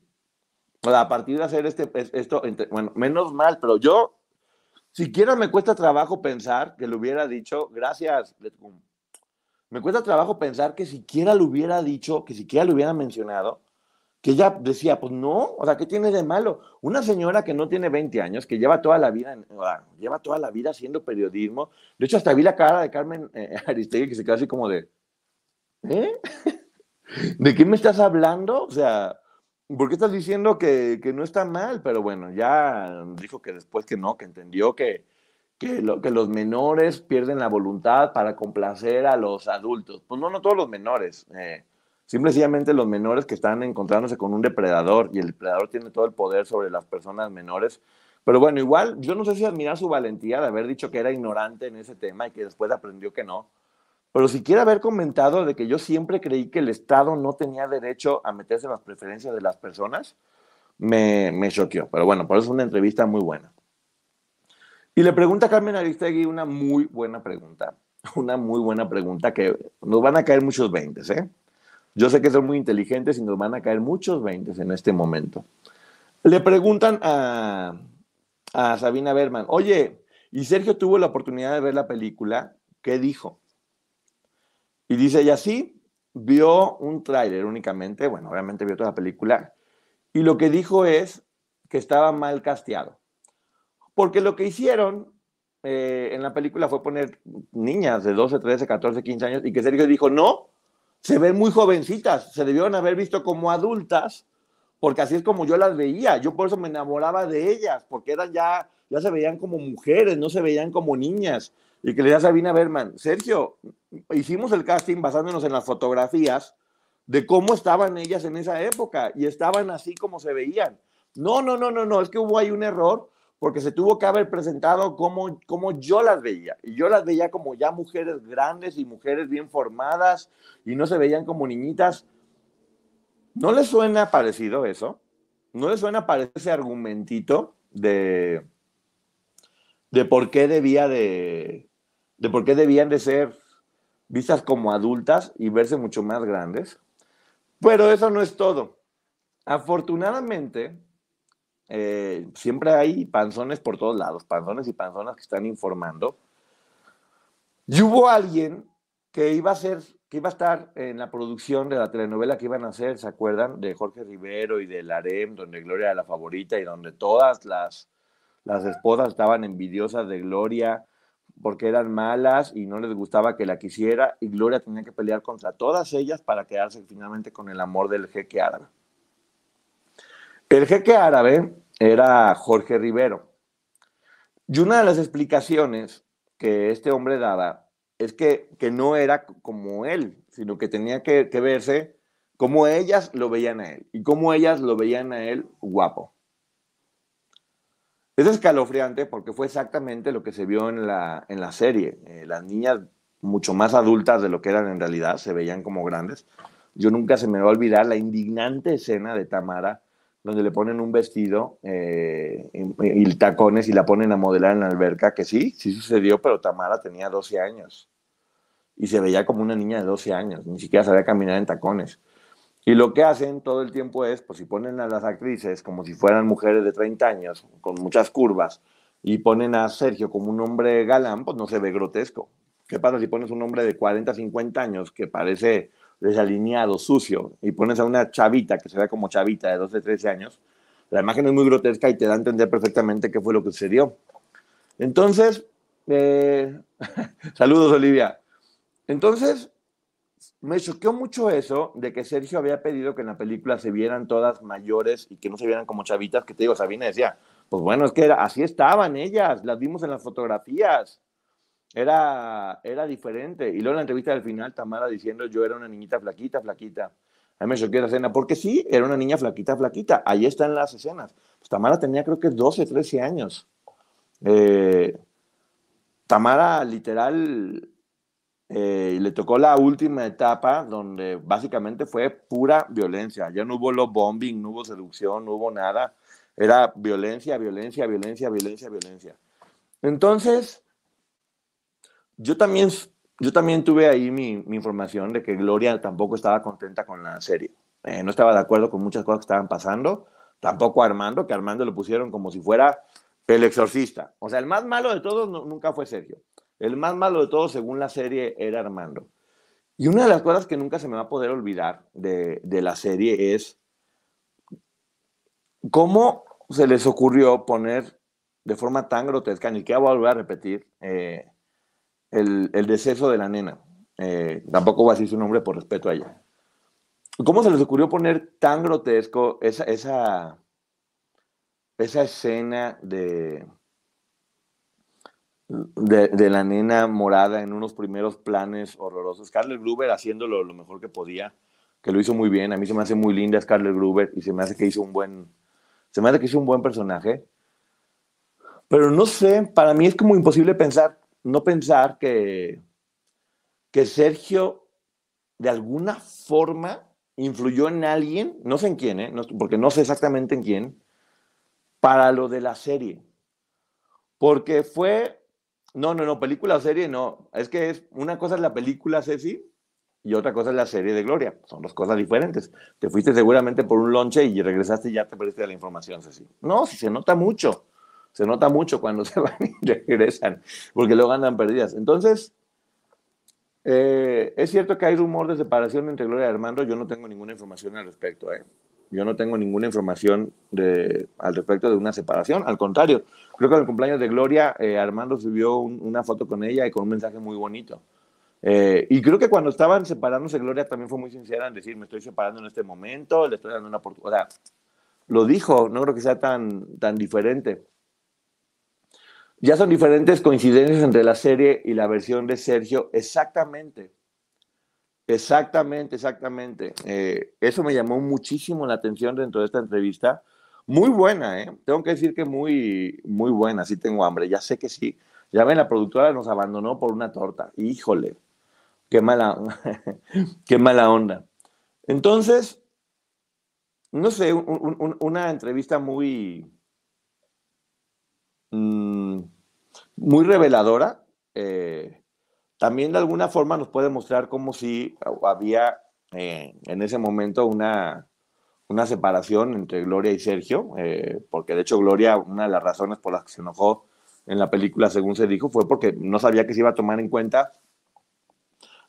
A partir de hacer este, esto, bueno, menos mal, pero yo Siquiera me cuesta trabajo pensar que lo hubiera dicho, gracias, Me cuesta trabajo pensar que siquiera lo hubiera dicho, que siquiera lo hubiera mencionado, que ella decía, pues no, o sea, ¿qué tiene de malo? Una señora que no tiene 20 años, que lleva toda la vida, lleva toda la vida haciendo periodismo. De hecho, hasta vi la cara de Carmen eh, Aristegui que se quedó así como de, ¿eh? ¿De qué me estás hablando? O sea, ¿Por qué estás diciendo que, que, no está mal? Pero bueno, ya dijo que después que no, que entendió que, que, lo, que los menores pierden la voluntad para complacer a los adultos. Pues no, no todos los menores. Eh, simplemente los menores que están encontrándose con un depredador y el depredador tiene todo el poder sobre las personas menores. Pero bueno, igual, yo no sé si admira su valentía de haber dicho que era ignorante en ese tema y que después aprendió que no pero si quiere haber comentado de que yo siempre creí que el Estado no tenía derecho a meterse en las preferencias de las personas, me, me choqueó. Pero bueno, por eso es una entrevista muy buena. Y le pregunta a Carmen Aristegui una muy buena pregunta. Una muy buena pregunta que nos van a caer muchos veintes, ¿eh? Yo sé que son muy inteligentes y nos van a caer muchos veintes en este momento. Le preguntan a, a Sabina Berman, oye, ¿y Sergio tuvo la oportunidad de ver la película? ¿Qué dijo? Y dice ella, sí, vio un tráiler únicamente, bueno, obviamente vio toda la película, y lo que dijo es que estaba mal casteado. Porque lo que hicieron eh, en la película fue poner niñas de 12, 13, 14, 15 años y que Sergio dijo, no, se ven muy jovencitas, se debieron haber visto como adultas, porque así es como yo las veía. Yo por eso me enamoraba de ellas, porque eran ya, ya se veían como mujeres, no se veían como niñas. Y que le decía a Sabina Berman, Sergio, hicimos el casting basándonos en las fotografías de cómo estaban ellas en esa época y estaban así como se veían. No, no, no, no, no, es que hubo ahí un error porque se tuvo que haber presentado como, como yo las veía. Y yo las veía como ya mujeres grandes y mujeres bien formadas y no se veían como niñitas. ¿No les suena parecido eso? ¿No les suena parecido ese argumentito de, de por qué debía de, de por qué debían de ser vistas como adultas y verse mucho más grandes? Pero eso no es todo. Afortunadamente, eh, siempre hay panzones por todos lados, panzones y panzonas que están informando. Y hubo alguien que iba a ser, que iba a estar en la producción de la telenovela que iban a hacer, ¿se acuerdan? De Jorge Rivero y de Larem, donde Gloria era la favorita y donde todas las, las esposas estaban envidiosas de Gloria porque eran malas y no les gustaba que la quisiera y Gloria tenía que pelear contra todas ellas para quedarse finalmente con el amor del jeque árabe. El jeque árabe era Jorge Rivero. Y una de las explicaciones que este hombre daba es que, que no era como él, sino que tenía que, que verse como ellas lo veían a él y como ellas lo veían a él guapo. Es escalofriante porque fue exactamente lo que se vio en la, en la serie. Eh, las niñas mucho más adultas de lo que eran en realidad, se veían como grandes. Yo nunca se me va a olvidar la indignante escena de Tamara, donde le ponen un vestido eh, y, y, tacones y la ponen a modelar en la alberca, que sí, sí sucedió, pero Tamara tenía 12 años y se veía como una niña de 12 años, ni siquiera sabía caminar en tacones. Y lo que hacen todo el tiempo es, pues si ponen a las actrices como si fueran mujeres de 30 años, con muchas curvas, y ponen a Sergio como un hombre galán, pues no se ve grotesco. ¿Qué pasa si pones un hombre de 40, 50 años que parece desalineado, sucio, y pones a una chavita que se ve como chavita de 12, 13 años? La imagen es muy grotesca y te da a entender perfectamente qué fue lo que sucedió. Entonces, eh, saludos Olivia. Entonces, me choqueó mucho eso de que Sergio había pedido que en la película se vieran todas mayores y que no se vieran como chavitas, que te digo, Sabina decía, pues bueno, es que era, así estaban ellas, las vimos en las fotografías, era, era diferente. Y luego en la entrevista del final, Tamara diciendo, yo era una niñita flaquita, flaquita. A mí me choqué esa escena, porque sí, era una niña flaquita, flaquita. Ahí están las escenas. Pues Tamara tenía creo que 12, 13 años. Eh, Tamara literal eh, le tocó la última etapa donde básicamente fue pura violencia. Ya no hubo love bombing, no hubo seducción, no hubo nada. Era violencia, violencia, violencia, violencia, violencia. Entonces, yo también, yo también tuve ahí mi, mi información de que Gloria tampoco estaba contenta con la serie. Eh, no estaba de acuerdo con muchas cosas que estaban pasando. Tampoco Armando, que Armando lo pusieron como si fuera el exorcista. O sea, el más malo de todos nunca fue Sergio. El más malo de todos, según la serie, era Armando. Y una de las cosas que nunca se me va a poder olvidar de, de la serie es cómo se les ocurrió poner de forma tan grotesca, ni que voy a volver a repetir, eh, el, el, deceso de la nena. Eh, tampoco voy a decir su nombre por respeto a ella. ¿Cómo se les ocurrió poner tan grotesco esa, esa, esa escena de, de, de, la nena morada en unos primeros planes horrorosos. Scarlett Gruber haciéndolo lo mejor que podía, que lo hizo muy bien. A mí se me hace muy linda Scarlett Gruber y se me hace que hizo un buen, se me hace que hizo un buen personaje. Pero no sé, para mí es como imposible pensar, no pensar que, que Sergio de alguna forma influyó en alguien, no sé en quién, ¿eh? no, porque no sé exactamente en quién, para lo de la serie. Porque fue no, no, no, película o serie no. Es que es una cosa es la película Ceci y otra cosa es la serie de Gloria. Son dos cosas diferentes. Te fuiste seguramente por un lonche y regresaste y ya te perdiste la información, Ceci. No, se nota mucho. Se nota mucho cuando se van y regresan, porque luego andan perdidas. Entonces, eh, es cierto que hay rumor de separación entre Gloria y Armando. Yo no tengo ninguna información al respecto. ¿eh? Yo no tengo ninguna información de, al respecto de una separación. Al contrario, creo que en el cumpleaños de Gloria, eh, Armando subió una foto con ella y con un mensaje muy bonito. Eh, y creo que cuando estaban separándose, Gloria también fue muy sincera en decir, me estoy separando en este momento, le estoy dando una oportunidad. lo dijo, no creo que sea tan, tan diferente. Ya son diferentes coincidencias entre la serie y la versión de Sergio, exactamente. Exactamente, exactamente. Eh, eso me llamó muchísimo la atención dentro de esta entrevista. Muy buena, ¿eh? Tengo que decir que muy, muy buena. Sí tengo hambre, ya sé que sí. Ya ven, la productora nos abandonó por una torta. Híjole, qué mala, qué mala onda. Entonces, no sé, una entrevista muy, mm, muy reveladora. Eh, también de alguna forma nos puede mostrar como si había eh, en ese momento una, una separación entre Gloria y Sergio, eh, porque de hecho Gloria, una de las razones por las que se enojó en la película, según se dijo, fue porque no sabía que se iba a tomar en cuenta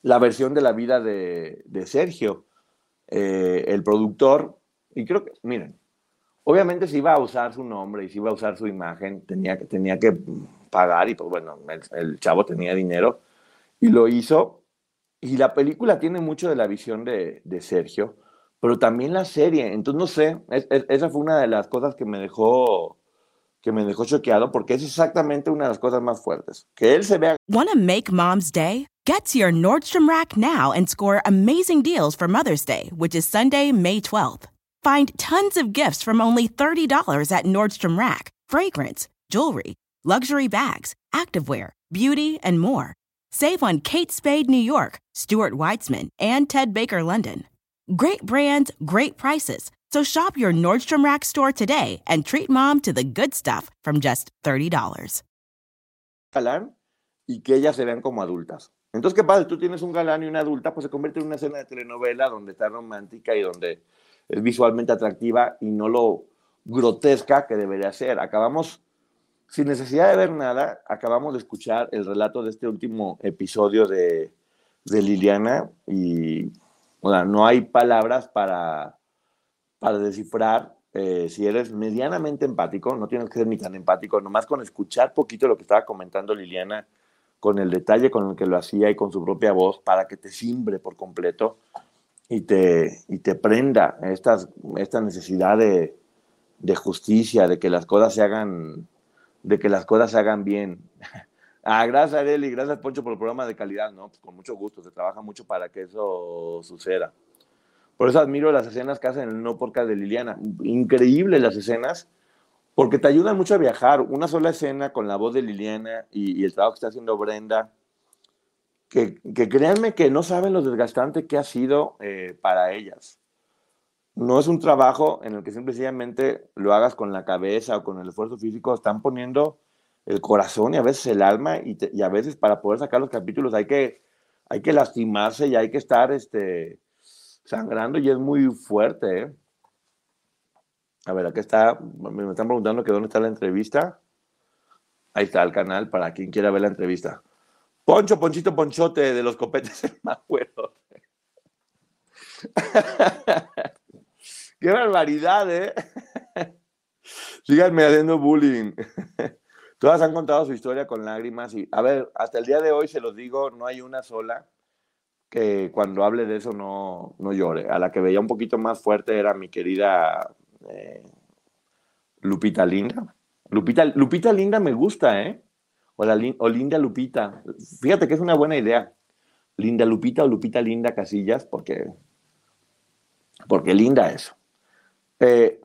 la versión de la vida de, Sergio, eh, el productor, y creo que, miren, obviamente si iba a usar su nombre y si iba a usar su imagen, tenía, tenía que pagar y pues bueno, el chavo tenía dinero y lo hizo. Y la película tiene mucho de la visión de, Sergio, pero también la serie. Entonces, no sé, esa fue una de las cosas que me dejó que me dejó choqueado porque es exactamente una de las cosas más fuertes. Que él se vea.
Wanna make mom's day? Get to your Nordstrom Rack now and score amazing deals for Mother's Day, which is Sunday, May 12th. Find tons of gifts from only $30 at Nordstrom Rack. Fragrance, jewelry, luxury bags, activewear, beauty, and more. Save on Kate Spade New York, Stuart Weitzman, and Ted Baker London. Great brands, great prices. So shop your Nordstrom Rack store today and treat mom to the good stuff from just $30.
Galán y que ellas se vean como adultas. Entonces, ¿qué pasa? Tú tienes un galán y una adulta, pues se convierte en una escena de telenovela donde está romántica y donde es visualmente atractiva y no lo grotesca que debería ser. Acabamos sin necesidad de ver nada, acabamos de escuchar el relato de este último episodio de, Liliana y no hay palabras para, para descifrar eh, si eres medianamente empático, no tienes que ser ni tan empático, nomás con escuchar poquito lo que estaba comentando Liliana, con el detalle con el que lo hacía y con su propia voz, para que te simbre por completo y te, y te prenda estas, esta necesidad de, de justicia, de que las cosas se hagan de que las cosas se hagan bien. Ah, gracias Areli, gracias Poncho por el programa de calidad, ¿no? Pues con mucho gusto, se trabaja mucho para que eso suceda. Por eso admiro las escenas que hacen en el no podcast de Liliana. Increíbles las escenas, porque te ayudan mucho a viajar. Una sola escena con la voz de Liliana y, el trabajo que está haciendo Brenda, que, que, créanme que no saben lo desgastante que ha sido eh, para ellas no es un trabajo en el que simplemente lo hagas con la cabeza o con el esfuerzo físico, están poniendo el corazón y a veces el alma y, a veces para poder sacar los capítulos hay que, hay que lastimarse y hay que estar este, sangrando y es muy fuerte. ¿eh? A ver, aquí está, me están preguntando que dónde está la entrevista. Ahí está el canal para quien quiera ver la entrevista. Poncho, Ponchito, Ponchote de los copetes en acuerdo. ¡Qué barbaridad, eh! Síganme haciendo bullying. Todas han contado su historia con lágrimas y, a ver, hasta el día de hoy se los digo, no hay una sola que cuando hable de eso no, no llore. A la que veía un poquito más fuerte era mi querida eh, Lupita Linda. Lupita, Lupita Linda me gusta, ¿eh? O, la, o Linda Lupita. Fíjate que es una buena idea. Linda Lupita o Lupita Linda Casillas, porque, porque linda eso. Eh,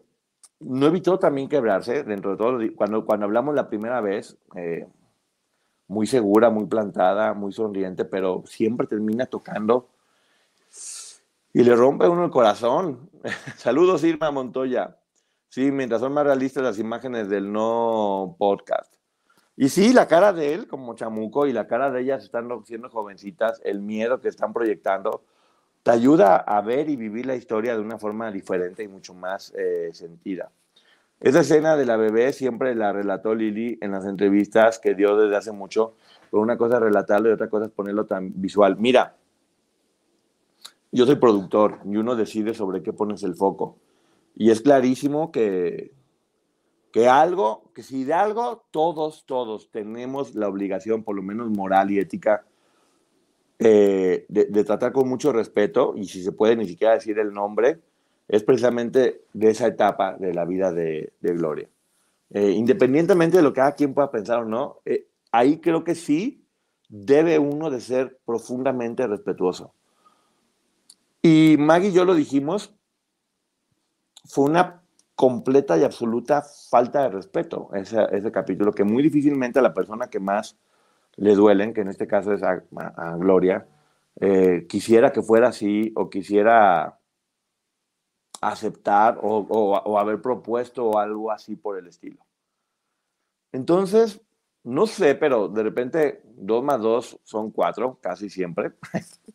no evitó también quebrarse dentro de todo. Cuando, cuando hablamos la primera vez, eh, muy segura, muy plantada, muy sonriente, pero siempre termina tocando y le rompe uno el corazón. Saludos, Irma Montoya. Sí, mientras son más realistas las imágenes del no podcast. Y sí, la cara de él como chamuco y la cara de ellas están siendo jovencitas, el miedo que están proyectando te ayuda a ver y vivir la historia de una forma diferente y mucho más eh, sentida. Esa escena de la bebé siempre la relató Lili en las entrevistas que dio desde hace mucho, pero una cosa es relatarlo y otra cosa es ponerlo tan visual. Mira, yo soy productor y uno decide sobre qué pones el foco. Y es clarísimo que, que algo, que si de algo todos, todos tenemos la obligación, por lo menos moral y ética, eh, de, tratar con mucho respeto, y si se puede ni siquiera decir el nombre, es precisamente de esa etapa de la vida de, Gloria. Eh, independientemente de lo que cada quien pueda pensar o no, eh, ahí creo que sí debe uno de ser profundamente respetuoso. Y Maggie y yo lo dijimos, fue una completa y absoluta falta de respeto ese, ese capítulo, que muy difícilmente la persona que más le duelen, que en este caso es a, Gloria, eh, quisiera que fuera así o quisiera aceptar o, haber propuesto algo así por el estilo. Entonces, no sé, pero de repente dos más dos son cuatro, casi siempre.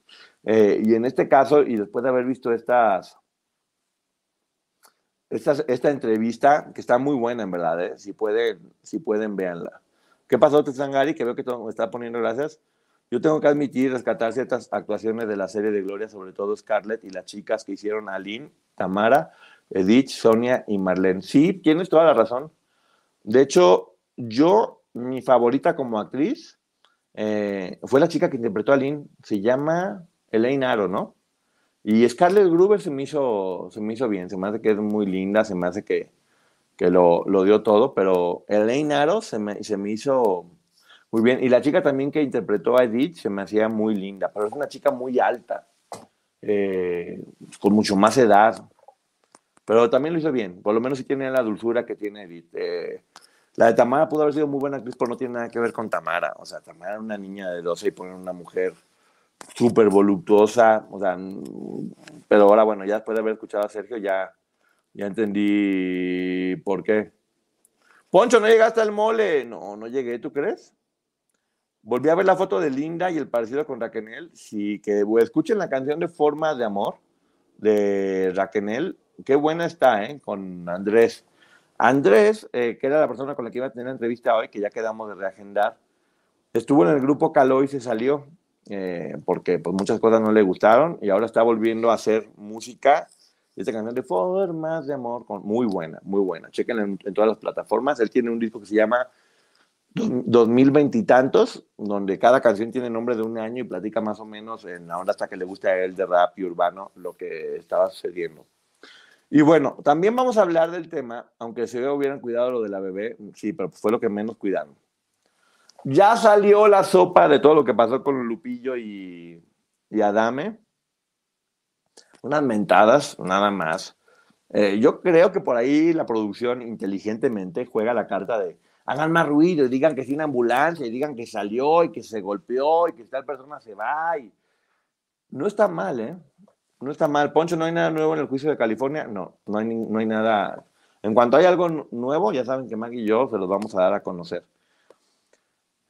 Eh, y en este caso, y después de haber visto esta entrevista, que está muy buena en verdad, ¿eh? si, pueden, si pueden, véanla. ¿Qué pasó, Tessangari? Que veo que me está poniendo gracias. Yo tengo que admitir, y rescatar ciertas actuaciones de la serie de Gloria, sobre todo Scarlett y las chicas que hicieron Aline, Tamara, Edith, Sonia y Marlene. Sí, tienes toda la razón. De hecho, yo, mi favorita como actriz eh, fue la chica que interpretó a Aline. Se llama Elaine Aro, ¿no? Y Scarlett Gruber se me hizo, se me hizo bien. Se me hace que es muy linda, se me hace que, que lo, lo dio todo, pero Elaine Aro se me, se me hizo muy bien. Y la chica también que interpretó a Edith se me hacía muy linda, pero es una chica muy alta, eh, con mucho más edad. Pero también lo hizo bien, por lo menos sí tiene la dulzura que tiene Edith. Eh, la de Tamara pudo haber sido muy buena actriz, pero no tiene nada que ver con Tamara. O sea, Tamara era una niña de 12 y poner una mujer súper voluptuosa. O sea, pero ahora, bueno, ya después de haber escuchado a Sergio, ya ya entendí por qué. Poncho, ¿no llegaste al mole? No, no llegué, ¿tú crees? Volví a ver la foto de Linda y el parecido con Raquel. Sí, que escuchen la canción de Forma de Amor de Raquel. Qué buena está, ¿eh? Con Andrés. Andrés, eh, que era la persona con la que iba a tener entrevista hoy, que ya quedamos de reagendar, estuvo en el grupo Caló y se salió eh, porque pues, muchas cosas no le gustaron y ahora está volviendo a hacer música esta canción de Formas de Amor, con, muy buena, muy buena. Chequen en, todas las plataformas. Él tiene un disco que se llama 2020 y tantos, donde cada canción tiene nombre de un año y platica más o menos en la onda hasta que le guste a él de rap y urbano lo que estaba sucediendo. Y bueno, también vamos a hablar del tema, aunque se hubieran cuidado lo de la bebé, sí, pero fue lo que menos cuidaron. Ya salió la sopa de todo lo que pasó con Lupillo y, y Adame unas mentadas, nada más. Eh, yo creo que por ahí la producción inteligentemente juega la carta de hagan más ruido y digan que es una ambulancia y digan que salió y que se golpeó y que tal persona se va. Y... No está mal, ¿eh? No está mal. Poncho, ¿no hay nada nuevo en el juicio de California? No, no hay, no hay nada. En cuanto hay algo nuevo, ya saben que Maggie y yo se los vamos a dar a conocer.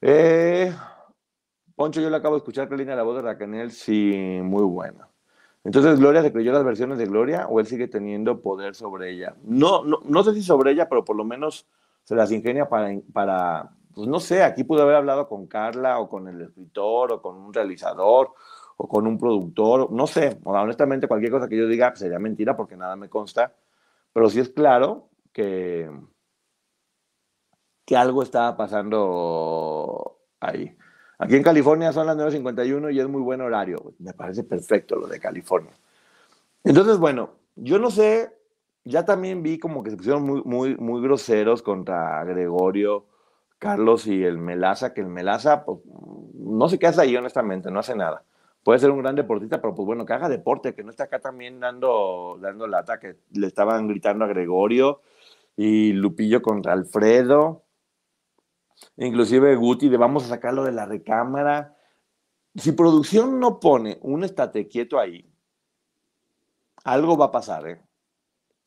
Eh, Poncho, yo le acabo de escuchar que línea la voz de Raquel, sí, muy buena. Entonces, ¿Gloria se creyó las versiones de Gloria o él sigue teniendo poder sobre ella? No, no, no sé si sobre ella, pero por lo menos se las ingenia para, para, pues no sé, aquí pudo haber hablado con Carla o con el escritor o con un realizador o con un productor, no sé, honestamente cualquier cosa que yo diga sería mentira porque nada me consta, pero sí es claro que, que algo estaba pasando ahí. Aquí en California son las 9.51 y es muy buen horario. Me parece perfecto lo de California. Entonces, bueno, yo no sé, ya también vi como que se pusieron muy, muy, muy groseros contra Gregorio, Carlos y el Melaza, que el Melaza, pues, no qué hace ahí, honestamente, no hace nada. Puede ser un gran deportista, pero pues bueno, que haga deporte, que no está acá también dando, dando lata, que le estaban gritando a Gregorio y Lupillo contra Alfredo. Inclusive Guti, de vamos a sacarlo de la recámara. Si producción no pone un estate quieto ahí, algo va a pasar, ¿eh?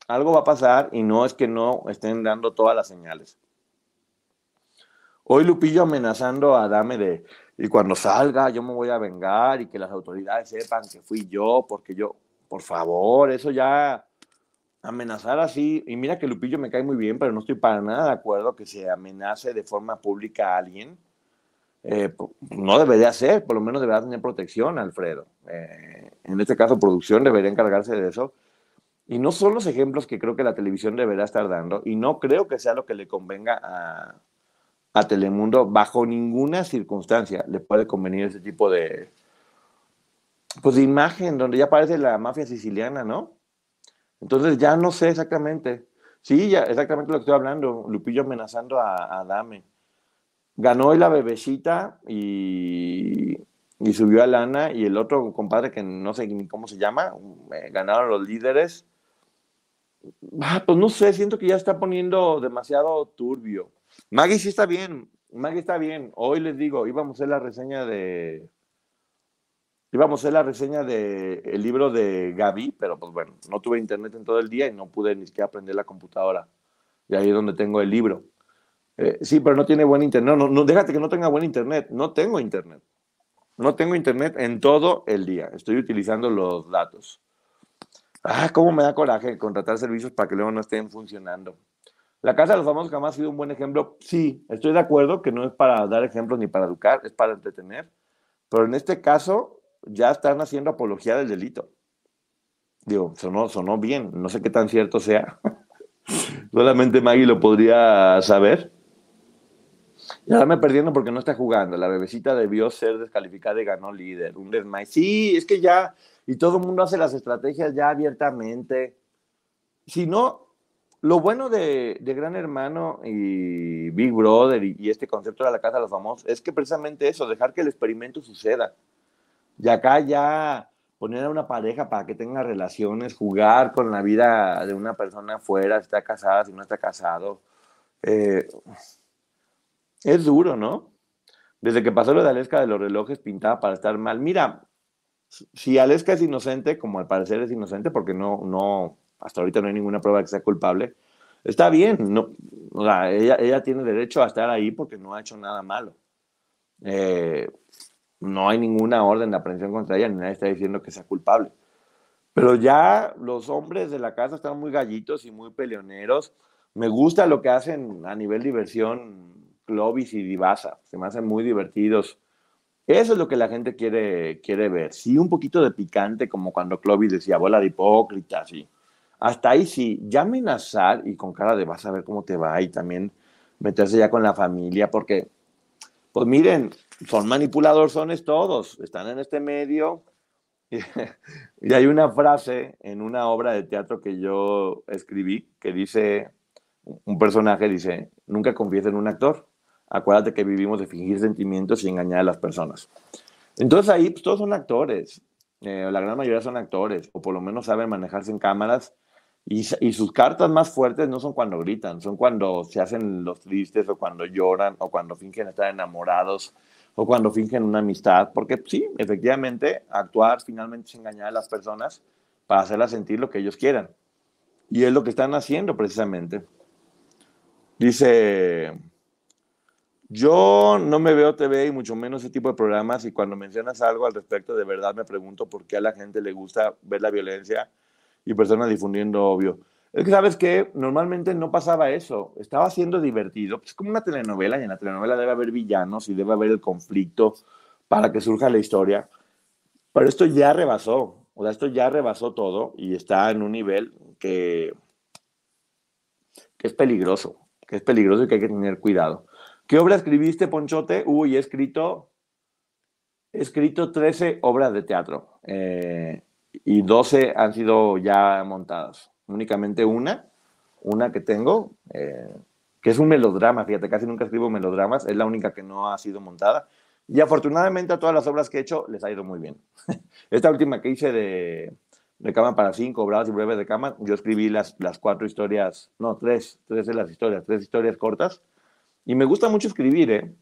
Algo va a pasar y no es que no estén dando todas las señales. Hoy Lupillo amenazando a Dame de, y cuando salga yo me voy a vengar y que las autoridades sepan que fui yo, porque yo, por favor, eso ya amenazar así, y mira que Lupillo me cae muy bien, pero no estoy para nada de acuerdo que se amenace de forma pública a alguien. Eh, no debería ser, por lo menos debería tener protección, Alfredo. Eh, en este caso, producción debería encargarse de eso. Y no son los ejemplos que creo que la televisión deberá estar dando, y no creo que sea lo que le convenga a, a Telemundo, bajo ninguna circunstancia le puede convenir ese tipo de, pues, de imagen, donde ya parece la mafia siciliana, ¿no? Entonces ya no sé exactamente. Sí, ya exactamente lo que estoy hablando, Lupillo amenazando a, Dame. Ganó hoy la bebecita y, subió a Lana y el otro compadre que no sé ni cómo se llama, eh, ganaron los líderes Ah, pues no sé, siento que ya está poniendo demasiado turbio. Maggie sí está bien, Maggie está bien. Hoy les digo, íbamos a hacer la reseña de. Íbamos a hacer la reseña del el libro de Gaby, pero pues bueno, no tuve internet en todo el día y no pude ni siquiera aprender la computadora. Y ahí es donde tengo el libro. Eh, sí, pero no tiene buen internet. No, no, déjate que no tenga buen internet. No tengo internet. No tengo internet en todo el día. Estoy utilizando los datos. Ah, cómo me da coraje contratar servicios para que luego no estén funcionando. La Casa de los Famosos jamás ha sido un buen ejemplo. Sí, estoy de acuerdo que no es para dar ejemplos ni para educar, es para entretener. Pero en este caso ya están haciendo apología del delito. Digo, sonó, sonó bien, no sé qué tan cierto sea. Solamente Maggie lo podría saber. Ya me perdiendo porque no está jugando. La bebecita debió ser descalificada y ganó líder. Un desmay. Sí, es que ya y todo el mundo hace las estrategias ya abiertamente. Si no, lo bueno de, Gran Hermano y Big Brother y, este concepto de la casa de los famosos es que precisamente eso, dejar que el experimento suceda. Y acá ya poner a una pareja para que tenga relaciones, jugar con la vida de una persona afuera, si está casada, si no está casado. Eh, es duro, ¿no? Desde que pasó lo de Aleska de los relojes pintaba para estar mal. Mira, si Aleska es inocente, como al parecer es inocente, porque no, no, hasta ahorita no hay ninguna prueba que sea culpable, está bien, no, ella, ella tiene derecho a estar ahí porque no ha hecho nada malo. Eh, no hay ninguna orden de aprehensión contra ella, ni nadie está diciendo que sea culpable. Pero ya los hombres de la casa están muy gallitos y muy peleoneros. Me gusta lo que hacen a nivel diversión Clovis y Divasa. Se me hacen muy divertidos. Eso es lo que la gente quiere, quiere ver. Sí, un poquito de picante, como cuando Clovis decía, bola de hipócrita, sí. Hasta ahí sí, ya amenazar y con cara de vas a ver cómo te va y también meterse ya con la familia, porque, pues miren, son manipuladores todos, están en este medio. Y, y hay una frase en una obra de teatro que yo escribí que dice, un personaje dice, nunca confíes en un actor acuérdate que vivimos de fingir sentimientos y engañar a las personas. Entonces ahí pues, todos son actores, eh, la gran mayoría son actores, o por lo menos saben manejarse en cámaras, y, y, sus cartas más fuertes no son cuando gritan, son cuando se hacen los tristes, o cuando lloran, o cuando fingen estar enamorados, o cuando fingen una amistad, porque sí, efectivamente, actuar finalmente es engañar a las personas para hacerlas sentir lo que ellos quieran. Y es lo que están haciendo precisamente. Dice yo no me veo TV y mucho menos ese tipo de programas y cuando mencionas algo al respecto, de verdad me pregunto por qué a la gente le gusta ver la violencia y personas difundiendo obvio. Es que sabes que normalmente no pasaba eso, estaba siendo divertido, es como una telenovela y en la telenovela debe haber villanos y debe haber el conflicto para que surja la historia, pero esto ya rebasó, o sea, esto ya rebasó todo y está en un nivel que, que es peligroso, que es peligroso y que hay que tener cuidado. ¿Qué obra escribiste, Ponchote? Uy, he escrito, he escrito 13 obras de teatro eh, y 12 han sido ya montadas. Únicamente una, una que tengo, eh, que es un melodrama, fíjate, casi nunca escribo melodramas, es la única que no ha sido montada. Y afortunadamente a todas las obras que he hecho les ha ido muy bien. Esta última que hice de, de Cama para Cinco, Bravas y Breves de Cama, yo escribí las, las cuatro historias, no, tres, tres de las historias, tres historias cortas y me gusta mucho escribir, ¿eh?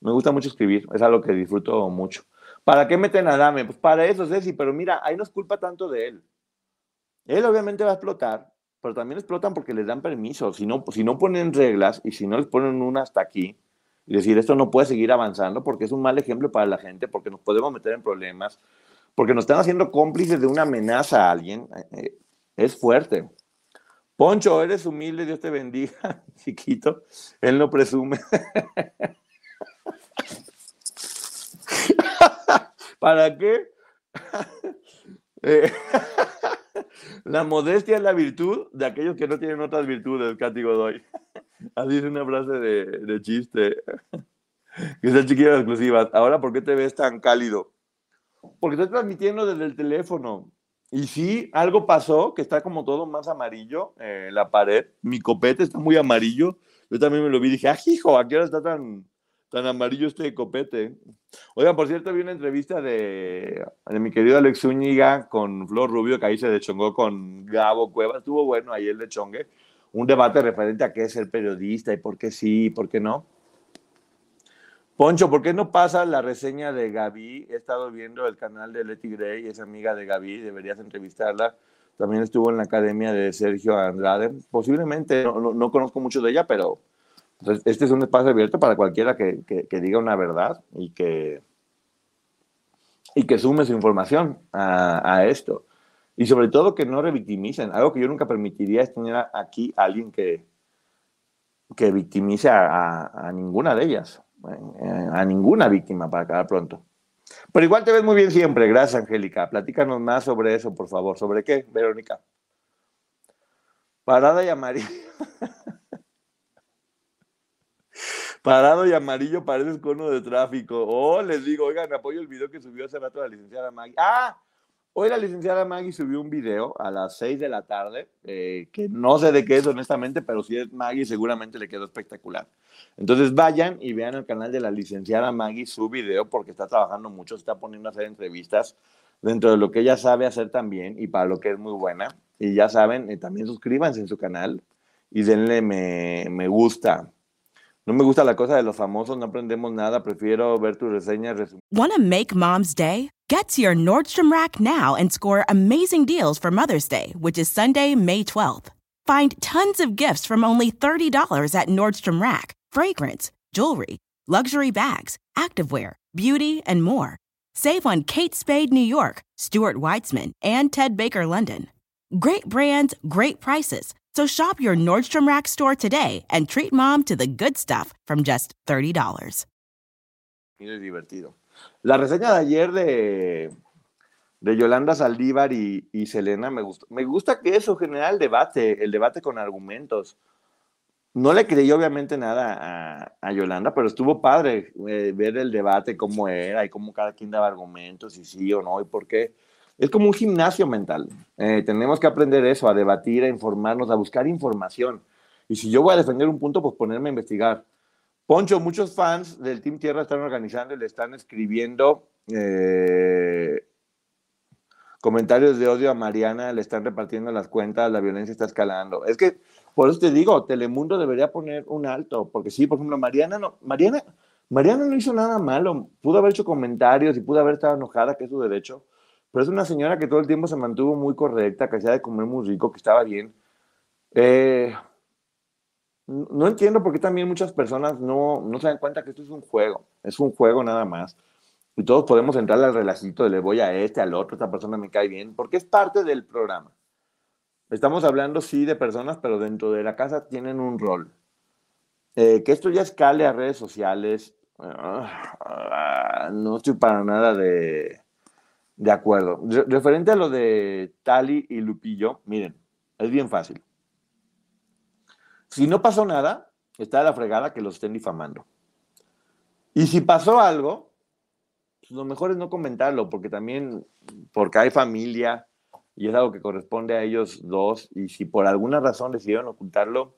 Me gusta mucho escribir, es algo que disfruto mucho. ¿Para qué meten a Dame? Pues para eso, Ceci, pero mira, ahí no es culpa tanto de él. Él obviamente va a explotar, pero también explotan porque les dan permiso. Si no, si no ponen reglas y si no les ponen una hasta aquí, y decir esto no puede seguir avanzando porque es un mal ejemplo para la gente, porque nos podemos meter en problemas, porque nos están haciendo cómplices de una amenaza a alguien, eh, eh, es fuerte. Poncho, eres humilde, Dios te bendiga, chiquito. Él no presume. ¿Para qué? Eh, La modestia es la virtud de aquellos que no tienen otras virtudes, Katy Godoy. Así es una frase de, de chiste. Que es el chiquillo de exclusivas. Ahora, ¿por qué te ves tan cálido? Porque estoy transmitiendo desde el teléfono. Y sí, algo pasó, que está como todo más amarillo eh, la pared. Mi copete está muy amarillo. Yo también me lo vi y dije, ah, hijo, ¿a qué hora está tan, tan amarillo este copete? Oigan, por cierto, vi una entrevista de, de mi querido Alex Zúñiga con Flor Rubio, que ahí se dechongó con Gabo Cuevas. Estuvo bueno ahí el dechongue. Un debate referente a qué es ser periodista y por qué sí y por qué no. Poncho, ¿por qué no pasa la reseña de Gaby? He estado viendo el canal de Letty Gray, es amiga de Gaby, deberías entrevistarla. También estuvo en la academia de Sergio Andrade. Posiblemente, no, conozco mucho de ella, pero pues, este es un espacio abierto para cualquiera que, diga una verdad y que, y que sume su información a, esto. Y sobre todo que no revictimicen. Algo que yo nunca permitiría es tener aquí a alguien que, que victimice a ninguna de ellas. Eh, a ninguna víctima para acabar pronto. Pero igual te ves muy bien siempre. Gracias, Angélica. Platícanos más sobre eso, por favor. ¿Sobre qué, Verónica? Parada y amarillo. Parado y amarillo pareces cono de tráfico. Oh, les digo, oigan, apoyo el video que subió hace rato la licenciada Maggie. ¡Ah! Hoy la licenciada Maggie subió un video a las 6 de la tarde, eh, que no sé de qué es honestamente, pero si es Maggie seguramente le quedó espectacular. Entonces vayan y vean el canal de la licenciada Maggie su video porque está trabajando mucho, está poniendo a hacer entrevistas dentro de lo que ella sabe hacer también y para lo que es muy buena. Y ya saben, eh, también suscríbanse en su canal y denle me, me gusta. No me gusta la cosa de los famosos, no aprendemos nada, prefiero ver reseñas.
Wanna make mom's day? Get to your Nordstrom Rack now and score amazing deals for Mother's Day, which is Sunday, May 12th. Find tons of gifts from only $30 at Nordstrom Rack. Fragrance, jewelry, luxury bags, activewear, beauty, and more. Save on Kate Spade New York, Stuart Weitzman, and Ted Baker London. Great brands, great prices. So shop your Nordstrom Rack store today and treat mom to the good stuff from just $30.
Es divertido. La reseña de ayer de, de Yolanda Saldívar y, y Selena me gusta. Me gusta que eso genera el debate, el debate con argumentos. No le creí obviamente nada a, a Yolanda, pero estuvo padre eh, ver el debate, cómo era y cómo cada quien daba argumentos, y sí o no, y por qué es como un gimnasio mental. Eh, tenemos que aprender eso, a debatir, a informarnos, a buscar información. Y si yo voy a defender un punto, pues ponerme a investigar. Poncho, muchos fans del Team Tierra están organizando y le están escribiendo eh, comentarios de odio a Mariana, le están repartiendo las cuentas, la violencia está escalando. Es que, por eso te digo, Telemundo debería poner un alto, porque sí, por ejemplo, Mariana no, Mariana, Mariana no hizo nada malo, pudo haber hecho comentarios y pudo haber estado enojada, que es su derecho, pero es una señora que todo el tiempo se mantuvo muy correcta, que hacía de comer muy rico, que estaba bien. Eh, no entiendo por qué también muchas personas no, no se dan cuenta que esto es un juego, es un juego nada más. Y todos podemos entrar al relajito de le voy a este, al otro, esta persona me cae bien, porque es parte del programa. Estamos hablando, sí, de personas, pero dentro de la casa tienen un rol. Eh, que esto ya escale a redes sociales, ah, no estoy para nada de, de acuerdo. referente a lo de Tali y Lupillo, miren, es bien fácil. Si no pasó nada, está la fregada que los estén difamando. Y si pasó algo, pues lo mejor es no comentarlo, porque también, porque hay familia y es algo que corresponde a ellos dos, y si por alguna razón decidieron ocultarlo,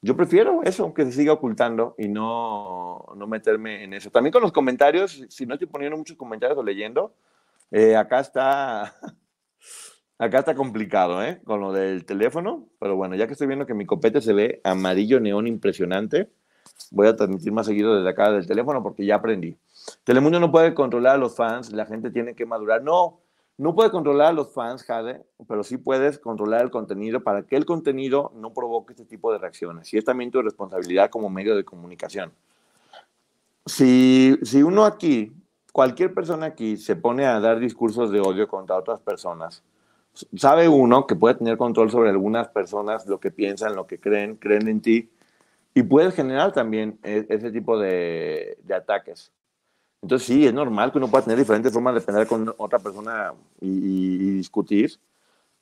yo prefiero eso, que se siga ocultando y no, no meterme en eso. También con los comentarios, si no estoy poniendo muchos comentarios o leyendo, eh, acá está. Acá está complicado, ¿eh? Con lo del teléfono. Pero bueno, ya que estoy viendo que mi copete se ve amarillo neón impresionante, voy a transmitir más seguido desde acá del teléfono porque ya aprendí. Telemundo no puede controlar a los fans, la gente tiene que madurar. No, no puede controlar a los fans, Jade, pero sí puedes controlar el contenido para que el contenido no provoque este tipo de reacciones. Y es también tu responsabilidad como medio de comunicación. Si, si uno aquí cualquier persona aquí se pone a dar discursos de odio contra otras personas, sabe uno que puede tener control sobre algunas personas, lo que piensan, lo que creen, creen en ti, y puedes generar también e, ese tipo de, ataques. Entonces sí, es normal que uno pueda tener diferentes formas de pensar con otra persona y, discutir,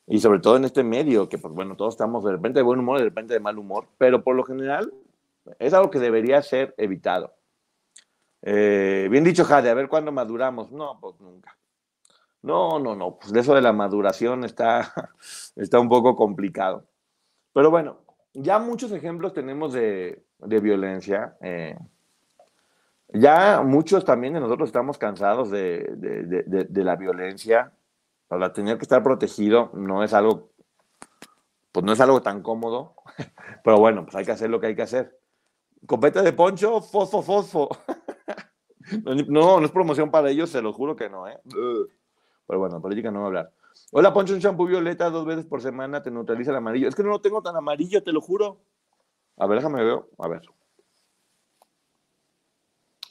Y sobre todo en este medio, que pues bueno, todos estamos de repente de buen humor, de repente de mal humor, pero por lo general es algo que debería ser evitado. Eh, bien dicho, Jade, a ver cuándo maduramos. No, pues nunca. No, no, no, pues eso de la maduración está, está un poco complicado. Pero bueno, ya muchos ejemplos tenemos de, de violencia. Eh, ya muchos también de nosotros estamos cansados de, de, de, la violencia. Para tener que estar protegido no es algo, pues no es algo tan cómodo, pero bueno, pues hay que hacer lo que hay que hacer. Copete de poncho, fosfo, fosfo. No, no es promoción para ellos, se lo juro que no, ¿eh? Pero bueno, política no va a hablar. Hola, Poncho, un shampoo violeta dos veces por semana te neutraliza el amarillo. Es que no lo tengo tan amarillo, te lo juro. A ver, déjame ver. A ver.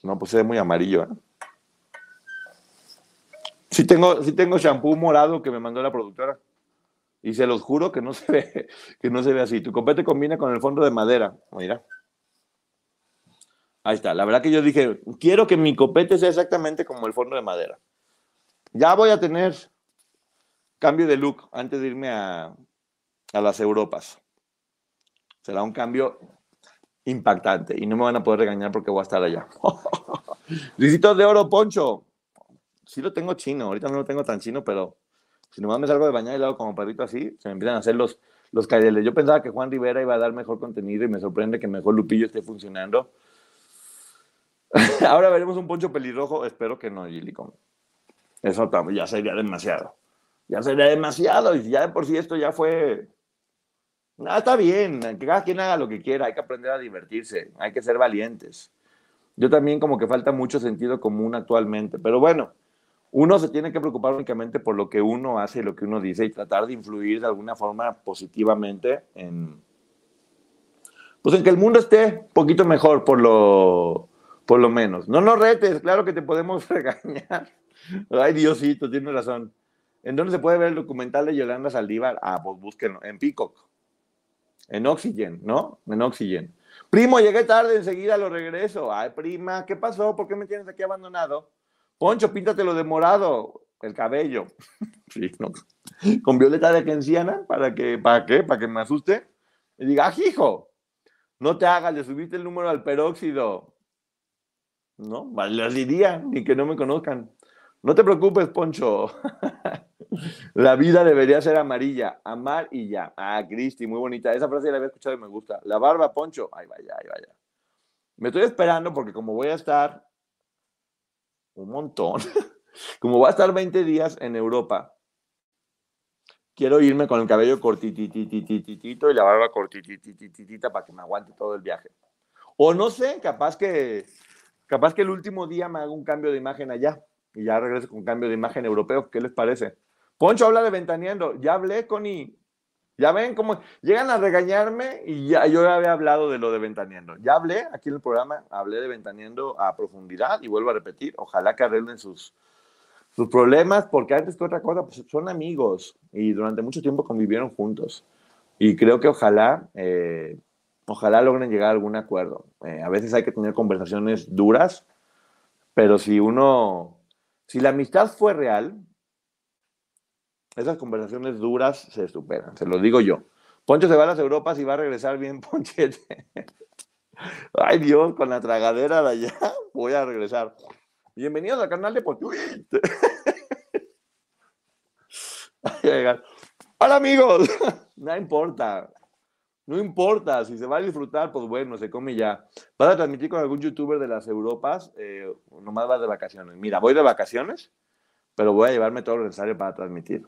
No, pues ve muy amarillo, ¿eh? Sí tengo, sí tengo shampoo morado que me mandó la productora. Y se los juro que no se ve, que no se ve así. Tu copete combina con el fondo de madera. Mira. Ahí está. La verdad que yo dije, quiero que mi copete sea exactamente como el fondo de madera. Ya voy a tener cambio de look antes de irme a, a las Europas. Será un cambio impactante y no me van a poder regañar porque voy a estar allá. Lisitos de oro, Poncho. Sí lo tengo chino, ahorita no lo tengo tan chino, pero si nomás me salgo de bañar y lo hago como perrito así, se me empiezan a hacer los, los caireles. Yo pensaba que Juan Rivera iba a dar mejor contenido y me sorprende que mejor Lupillo esté funcionando. Ahora veremos un poncho pelirrojo. Espero que no, Gilicón. Eso ya sería demasiado. Ya sería demasiado. Y ya de por sí esto ya fue. Nada, está bien. Que cada quien haga lo que quiera. Hay que aprender a divertirse. Hay que ser valientes. Yo también, como que falta mucho sentido común actualmente. Pero bueno, uno se tiene que preocupar únicamente por lo que uno hace y lo que uno dice y tratar de influir de alguna forma positivamente en. Pues en que el mundo esté un poquito mejor por lo por lo menos. No nos retes, claro que te podemos regañar. Ay, Diosito, tienes razón. ¿En dónde se puede ver el documental de Yolanda Saldívar? Ah, pues búsquenlo. En Peacock. En Oxygen, ¿no? En Oxygen. Primo, llegué tarde, enseguida lo regreso. Ay, prima, ¿qué pasó? ¿Por qué me tienes aquí abandonado? Poncho, píntatelo de morado, el cabello. sí, ¿no? Con violeta de genciana, ¿para que, ¿para qué? ¿Para que me asuste? Y diga, ah, hijo, no te hagas, le subiste el número al peróxido. ¿No? Les diría, ni que no me conozcan. No te preocupes, Poncho. la vida debería ser amarilla, amar y ya. Ah, Cristi, muy bonita. Esa frase la había escuchado y me gusta. La barba, Poncho. Ay, vaya, ay, vaya. Me estoy esperando porque como voy a estar un montón, como voy a estar 20 días en Europa, quiero irme con el cabello cortititititito y la barba cortitititita para que me aguante todo el viaje. O no sé, capaz que Capaz que el último día me haga un cambio de imagen allá y ya regreso con cambio de imagen europeo. ¿Qué les parece? Poncho habla de ventaneando. Ya hablé, con y Ya ven cómo llegan a regañarme y ya yo había hablado de lo de ventaneando. Ya hablé aquí en el programa, hablé de ventaneando a profundidad y vuelvo a repetir. Ojalá que arreglen sus, sus problemas, porque antes que otra cosa, pues son amigos y durante mucho tiempo convivieron juntos. Y creo que ojalá eh, ojalá logren llegar a algún acuerdo. Eh, a veces hay que tener conversaciones duras, pero si uno, si la amistad fue real, esas conversaciones duras se superan, se lo digo yo. Poncho se va a las Europas y va a regresar bien Ponchete. Ay Dios, con la tragadera de allá voy a regresar. Bienvenidos al canal de Poncho. Hola amigos, no importa, no importa, si se va a disfrutar, pues bueno, se come ya. ¿Vas a transmitir con algún youtuber de las Europas? Eh, nomás vas de vacaciones. Mira, voy de vacaciones, pero voy a llevarme todo lo necesario para transmitir.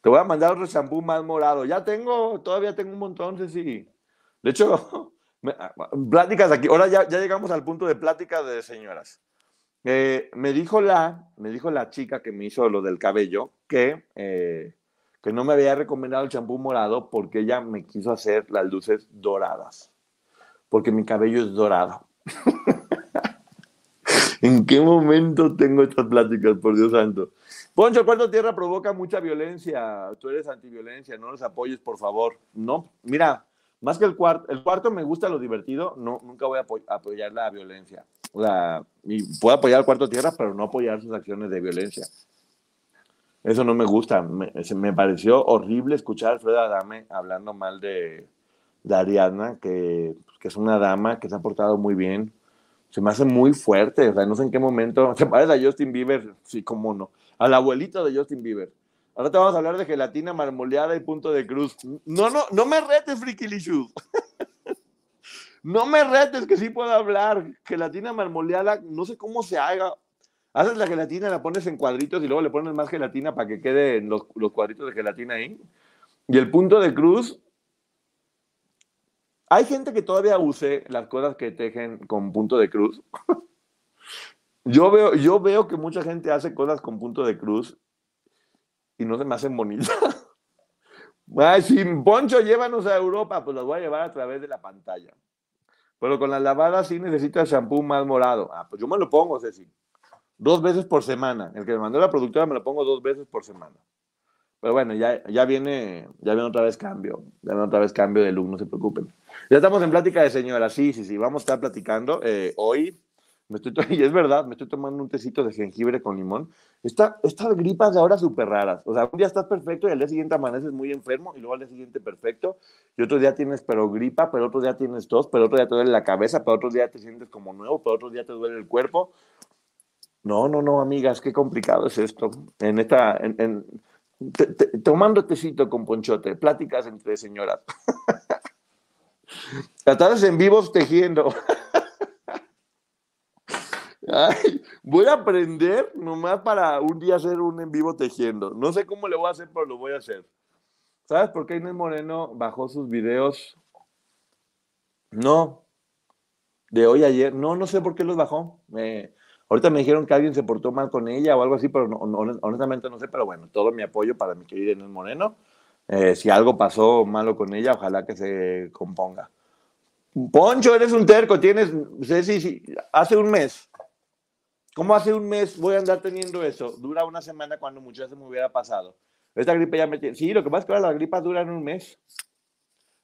Te voy a mandar otro champú más morado. Ya tengo, todavía tengo un montón, sí. De hecho, ah, pláticas aquí. Ahora ya, ya llegamos al punto de pláticas de señoras. Eh, me, dijo la, me dijo la chica que me hizo lo del cabello que... Eh, que no me había recomendado el champú morado porque ella me quiso hacer las luces doradas, porque mi cabello es dorado. ¿En qué momento tengo estas pláticas, por Dios santo? Poncho, cuarto tierra provoca mucha violencia. Tú eres antiviolencia, no los apoyes, por favor. No, mira, más que el cuarto, el cuarto me gusta lo divertido, no, nunca voy a apoyar la violencia. O sea, puedo apoyar al cuarto tierra, pero no apoyar sus acciones de violencia. Eso no me gusta. Me, pareció horrible escuchar a Alfredo Adame hablando mal de, de Ariadna, que, es una dama que se ha portado muy bien. Se me hace muy fuerte. O sea, no sé en qué momento. Se parece a Justin Bieber, sí, cómo no. Al abuelito de Justin Bieber. Ahora te vamos a hablar de gelatina marmoleada y punto de cruz. No, no, no me retes, Friki no me retes que sí puedo hablar. Gelatina marmoleada, no sé cómo se haga. Haces la gelatina, la pones en cuadritos y luego le pones más gelatina para que queden los, cuadritos de gelatina ahí. Y el punto de cruz, hay gente que todavía use las cosas que tejen con punto de cruz. yo, veo, yo veo que mucha gente hace cosas con punto de cruz y no se me hacen bonitas. Ay, si Poncho, llévanos a Europa, pues los voy a llevar a través de la pantalla. Pero con las lavadas sí necesito el shampoo más morado. Ah, pues yo me lo pongo, Ceci. Dos veces por semana. El que me mandó la productora me lo pongo dos veces por semana. Pero bueno, ya, ya, viene, ya viene otra vez cambio. Ya viene otra vez cambio de look, no se preocupen. Ya estamos en plática de señora. Sí, sí, sí. Vamos a estar platicando. Eh, hoy me estoy, y es verdad, me estoy tomando un tecito de jengibre con limón. Esta, estas gripas de ahora súper raras. O sea, un día estás perfecto y al día siguiente amaneces muy enfermo y luego al día siguiente perfecto. Y otro día tienes pero gripa, pero otro día tienes tos, pero otro día te duele la cabeza, pero otro día te sientes como nuevo, pero otro día te duele el cuerpo. No, no, no, amigas, qué complicado es esto. En esta, en, tomando tecito con ponchote, pláticas entre señoras. Tratarse en vivos tejiendo. Ay, voy a aprender nomás para un día hacer un en vivo tejiendo. No sé cómo le voy a hacer, pero lo voy a hacer. ¿Sabes por qué Inés Moreno bajó sus videos? No. De hoy ayer. No, no sé por qué los bajó. Eh, ahorita me dijeron que alguien se portó mal con ella o algo así, pero honestamente no sé. Pero bueno, todo mi apoyo para mi querida Inés Moreno. Eh, si algo pasó malo con ella, ojalá que se componga. Poncho, eres un terco. Tienes, sé si, sí, hace un mes ¿Cómo hace un mes voy a andar teniendo eso? Dura una semana cuando muchas veces me hubiera pasado. Esta gripe ya me tiene... Sí, lo que pasa es que ahora las gripas duran un mes.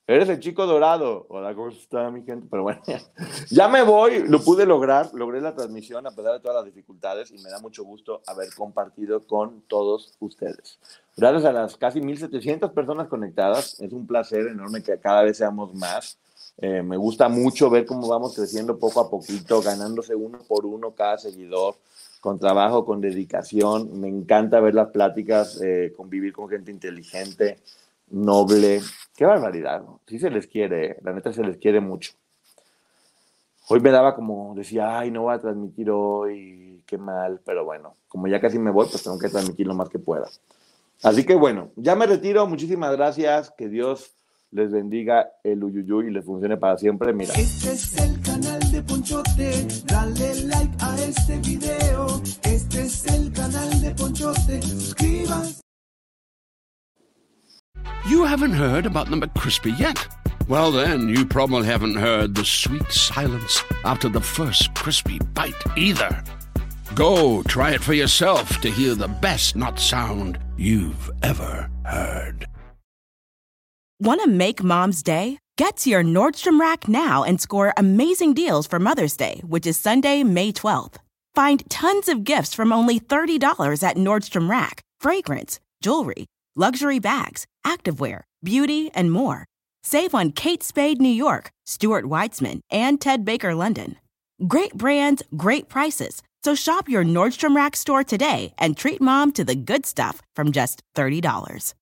Eres el chico dorado. Hola, ¿cómo está mi gente? Pero bueno, ya me voy. Lo pude lograr. Logré la transmisión a pesar de todas las dificultades y me da mucho gusto haber compartido con todos ustedes. Gracias a las casi 1.700 personas conectadas. Es un placer enorme que cada vez seamos más. Eh, me gusta mucho ver cómo vamos creciendo poco a poquito, ganándose uno por uno cada seguidor, con trabajo, con dedicación. Me encanta ver las pláticas, eh, convivir con gente inteligente, noble. Qué barbaridad, ¿no? Sí se les quiere, la neta se les quiere mucho. Hoy me daba como, decía, ay, no voy a transmitir hoy, qué mal, pero bueno, como ya casi me voy, pues tengo que transmitir lo más que pueda. Así que bueno, ya me retiro, muchísimas gracias, que Dios les bendiga el uyuyuy y les funcione para siempre. Mira.
Este es el canal de Ponchote, dale like a este video. Este es el canal de Ponchote, suscríbanse.
You haven't heard about the McCrispy yet? Well, then, you probably haven't heard the sweet silence after the first crispy bite either. Go try it for yourself to hear the best not sound you've ever heard.
Want to make mom's day? Get to your Nordstrom Rack now and score amazing deals for Mother's Day, which is Sunday, May 12th. Find tons of gifts from only $30 at Nordstrom Rack fragrance, jewelry, luxury bags, activewear, beauty, and more. Save on Kate Spade New York, Stuart Weitzman, and Ted Baker London. Great brands, great prices. So shop your Nordstrom Rack store today and treat mom to the good stuff from just $30.